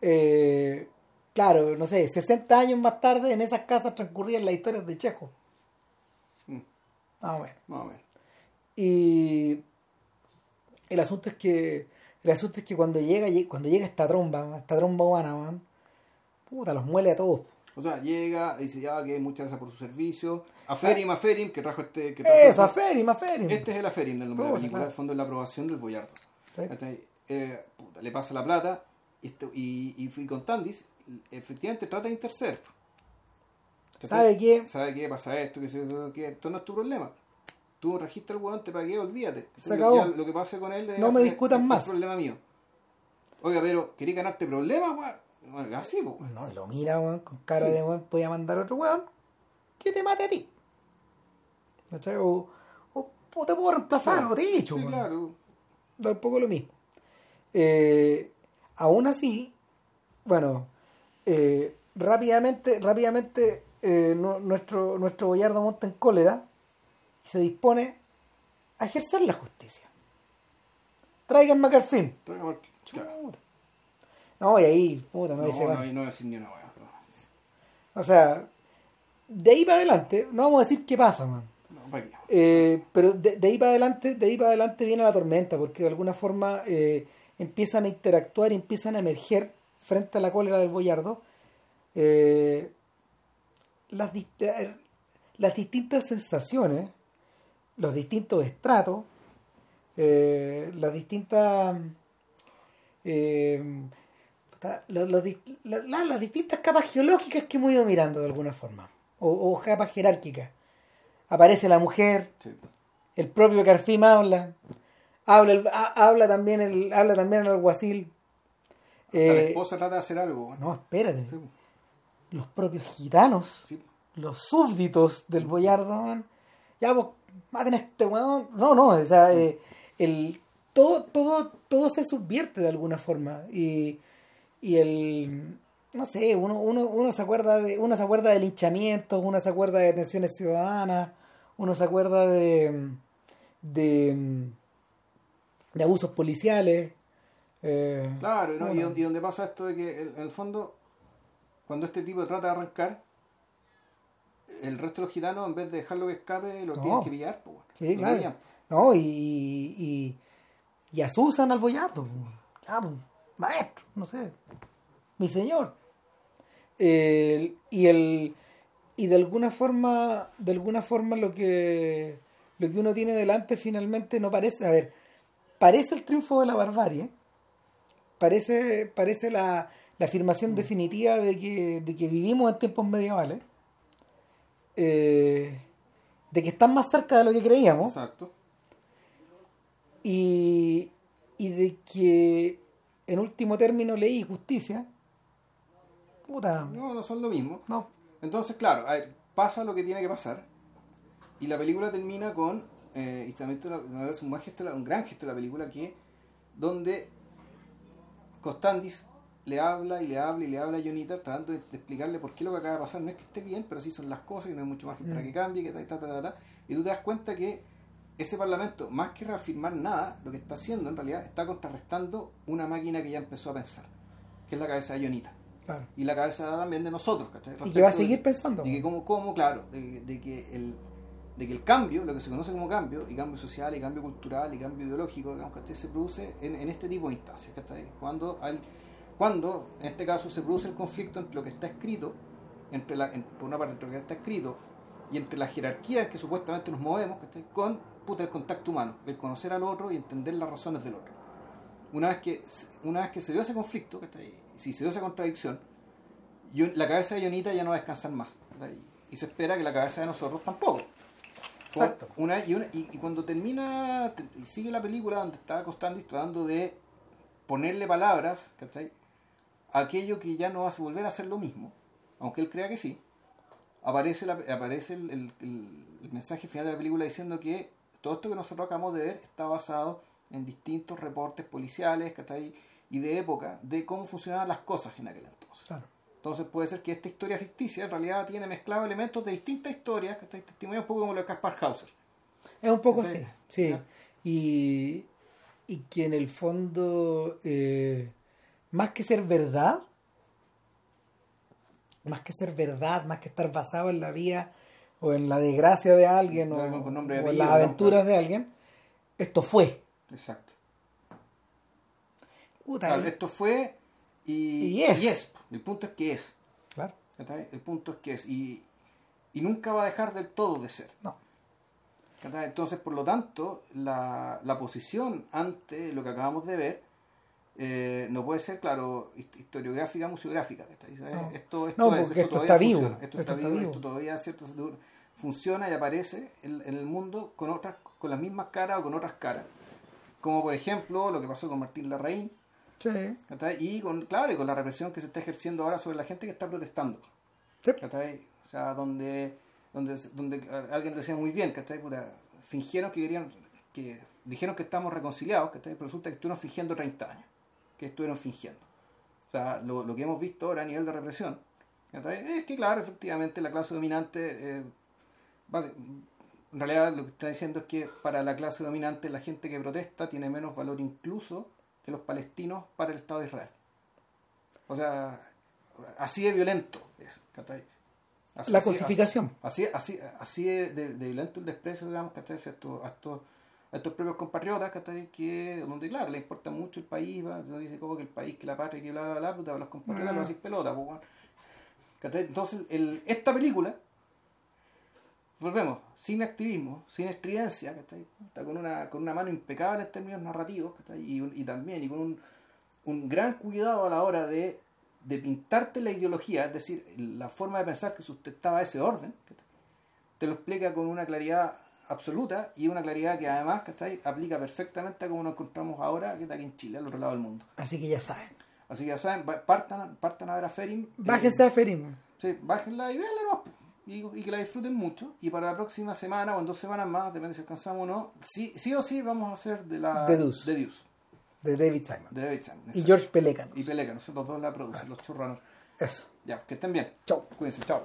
Eh, claro, no sé, 60 años más tarde en esas casas transcurrían las historias de Chejo. Mm, Ah, bueno. Más o menos. Y el asunto es que el asunto es que cuando llega cuando llega esta tromba, esta tromba humana, man, puta, los muele a todos. O sea, llega, dice ya que muchas gracias por su servicio. Aferim, Aferim, que trajo este. Que trajo Eso, a Ferim, a Ferim. Este es el Aferim del nombre de la película, claro. de fondo es la aprobación del Boyardo. Eh, puta, le pasa la plata y, este- y, y fui con Tandis, efectivamente trata de interceder. ¿Sabe qué? ¿Sabe qué? Pasa esto, que, se- esto no es tu problema. Tú registras el hueón, te pagué, olvídate. Se acabó. Lo que pase con él es, No me discutan es- más. Es problema mío. Oiga, pero ¿queréis ganarte problemas, weón? Bueno, Así, pues. No, y lo mira, weón, con cara Sí. de weón, voy a mandar a otro weón que te mate a ti. ¿Cachai? O, o, o te puedo reemplazar, Claro. o te he dicho, Sí, weón. claro. da un poco lo mismo. Eh, aún así, bueno, eh, rápidamente, rápidamente eh, nu- nuestro, nuestro boyardo monta en cólera y se dispone a ejercer la justicia. Tráiganme a Carfín. Traiga mar- claro. Chuta. No, y ahí, puta, no, No, ahí se no, no, no voy a decir ni una weá. O sea, de ahí para adelante, no vamos a decir qué pasa, man. No, ¿para qué? Eh, pero de, de ahí para adelante, de ahí para adelante viene la tormenta, porque de alguna forma eh, empiezan a interactuar y empiezan a emerger frente a la cólera del boyardo eh, las, las distintas sensaciones, los distintos estratos, eh, las distintas eh, los- los dis- la- la- las distintas capas geológicas que hemos ido mirando de alguna forma, o, o capas jerárquicas. Aparece la mujer, Sí. el propio Carfim habla, habla, el- ha- habla también el, habla también el alguacil. Hasta la Eh, esposa trata de hacer algo. weón. no, espérate, Sí, los propios gitanos, sí. los súbditos del boyardo, ya pues, maten a este weón. No, no, o sea, eh, el, todo, todo, todo se subvierte de alguna forma. Y, y el no sé, uno, uno, uno se acuerda de, uno se acuerda de linchamientos, uno se acuerda de detenciones ciudadanas, uno se acuerda de de, de abusos policiales. eh, Claro, ¿no? y, bueno. y donde pasa esto de que en el fondo, cuando este tipo trata de arrancar, el resto de los gitanos, en vez de dejarlo que escape, lo No. tienen que pillar. Pues. Sí, Lo claro. pillan. No, y, y, y asusan al boyardo. Ya, pues, maestro, no sé. Mi señor. Y el y de alguna forma, de alguna forma lo que lo que uno tiene delante finalmente no parece, a ver, parece el triunfo de la barbarie. Parece parece la, la afirmación definitiva de que, de que vivimos en tiempos medievales. Eh, de que están más cerca de lo que creíamos Exacto. y, y de que en último término ley y justicia puta No, no son lo mismo. no Entonces, claro, a ver, pasa lo que tiene que pasar. Y la película termina con, eh, y también parece un, gesto, un gran gesto de la película, que donde Costandis le habla y le habla y le habla a Jonita tratando de, explicarle por qué lo que acaba de pasar no es que esté bien, pero así son las cosas y no hay mucho margen para Mm. que cambie, que ta, ta, ta, ta, ta. y tú te das cuenta que ese parlamento, más que reafirmar nada, lo que está haciendo en realidad está contrarrestando una máquina que ya empezó a pensar, que es la cabeza de Jonita claro y la cabeza también de nosotros, ¿cachai? y que va a seguir pensando de que como, como claro, de, de que el de que el cambio, lo que se conoce como cambio, y cambio social, y cambio cultural, y cambio ideológico, digamos, ¿cachai? se produce en, en este tipo de instancias, ¿cachai? Cuando, al, cuando, en este caso, se produce el conflicto entre lo que está escrito, entre la, en- por una parte entre lo que está escrito, y entre las jerarquías que supuestamente nos movemos, ¿cachai? Con puta, el contacto humano, el conocer al otro y entender las razones del otro. Una vez que, una vez que se dio ese conflicto, si se dio esa contradicción, la cabeza de Jonita ya no va a descansar más. Y se espera que la cabeza de nosotros tampoco. Exacto. Una, y, una- y, y cuando termina, te- y sigue la película donde está Costandis tratando de ponerle palabras, ¿cachai? Aquello que ya no va a volver a ser lo mismo, aunque él crea que sí, aparece, la, aparece el, el- el- el mensaje final de la película diciendo que todo esto que nosotros acabamos de ver está basado en distintos reportes policiales ¿cachai? y de época de cómo funcionaban las cosas en aquel entonces. Claro. Entonces puede ser que esta historia ficticia en realidad tiene mezclado elementos de distintas historias, que testimonio un poco como lo de Caspar Hauser. Es un poco así, sí. Y, y que en el fondo, eh, más que ser verdad, más que ser verdad, más que estar basado en la vida o en la desgracia de alguien o, en apellido, las ¿no? aventuras de alguien, esto fue. Exacto. Puta, Claro, y- esto fue y, Y es. y es. El punto es que es. claro. El punto es que es. Y, y nunca va a dejar del todo de ser. no. Entonces, por lo tanto, la, la posición ante lo que acabamos de ver eh, no puede ser, claro, hist- historiográfica, museográfica. No. Esto, esto No, es, porque esto todavía está vivo, funciona, Esto, esto está, vivo, vivo. esto todavía cierto, funciona y aparece en, en el mundo con otras con las mismas caras o con otras caras. Como por ejemplo lo que pasó con Martín Larraín, Sí, y con, claro, y con la represión que se está ejerciendo ahora sobre la gente que está protestando. O sea, donde, donde, donde alguien decía muy bien. Puta, fingieron que querían, que dijeron que estamos reconciliados, ¿cachai? Pero resulta que estuvieron fingiendo 30 años, que estuvieron fingiendo. O sea, lo, lo que hemos visto ahora a nivel de represión. Es que, claro, efectivamente la clase dominante, eh, en realidad lo que está diciendo es que para la clase dominante la gente que protesta tiene menos valor incluso que los palestinos para el Estado de Israel. O sea, así de violento es. Así- la así- cosificación. Así, así, así de, de- de violento el desprecio, digamos, ¿cachai? Hacia estos, a estos, a estos propios compatriotas, ¿cachai? Que, donde, claro, le importa mucho el país, ¿va? se dice como que el país, que la patria, que bla, bla, bla, puta, los compatriotas Mm. lo hacen pelota, pues. Entonces, el, esta película, volvemos, sin activismo, sin estridencia, ¿cachai? Puta, con una, con una mano impecable en términos narrativos, ¿cachai? Y, un- y también, y con un, un gran cuidado a la hora de, de pintarte la ideología, es decir, la forma de pensar que sustentaba ese orden, ¿cachai? te lo explica con una claridad absoluta y una claridad que además ¿cachai? aplica perfectamente a como nos encontramos ahora, que está aquí en Chile, al otro lado del mundo. Así que ya saben. Así que ya saben, partan, partan a ver a Ferim. eh, Bájense a Ferim. Sí, bájenla y véanla y, y que la disfruten mucho. Y para la próxima semana o en dos semanas más, depende si alcanzamos o no, sí, sí o sí vamos a hacer de la The Deuce. de Deuce, de David Simon. de David Simon. Y. George Pelecan. Y Peleca, nosotros dos la producen, los churranos. Eso. Ya, que estén bien. Chau. Cuídense, chao.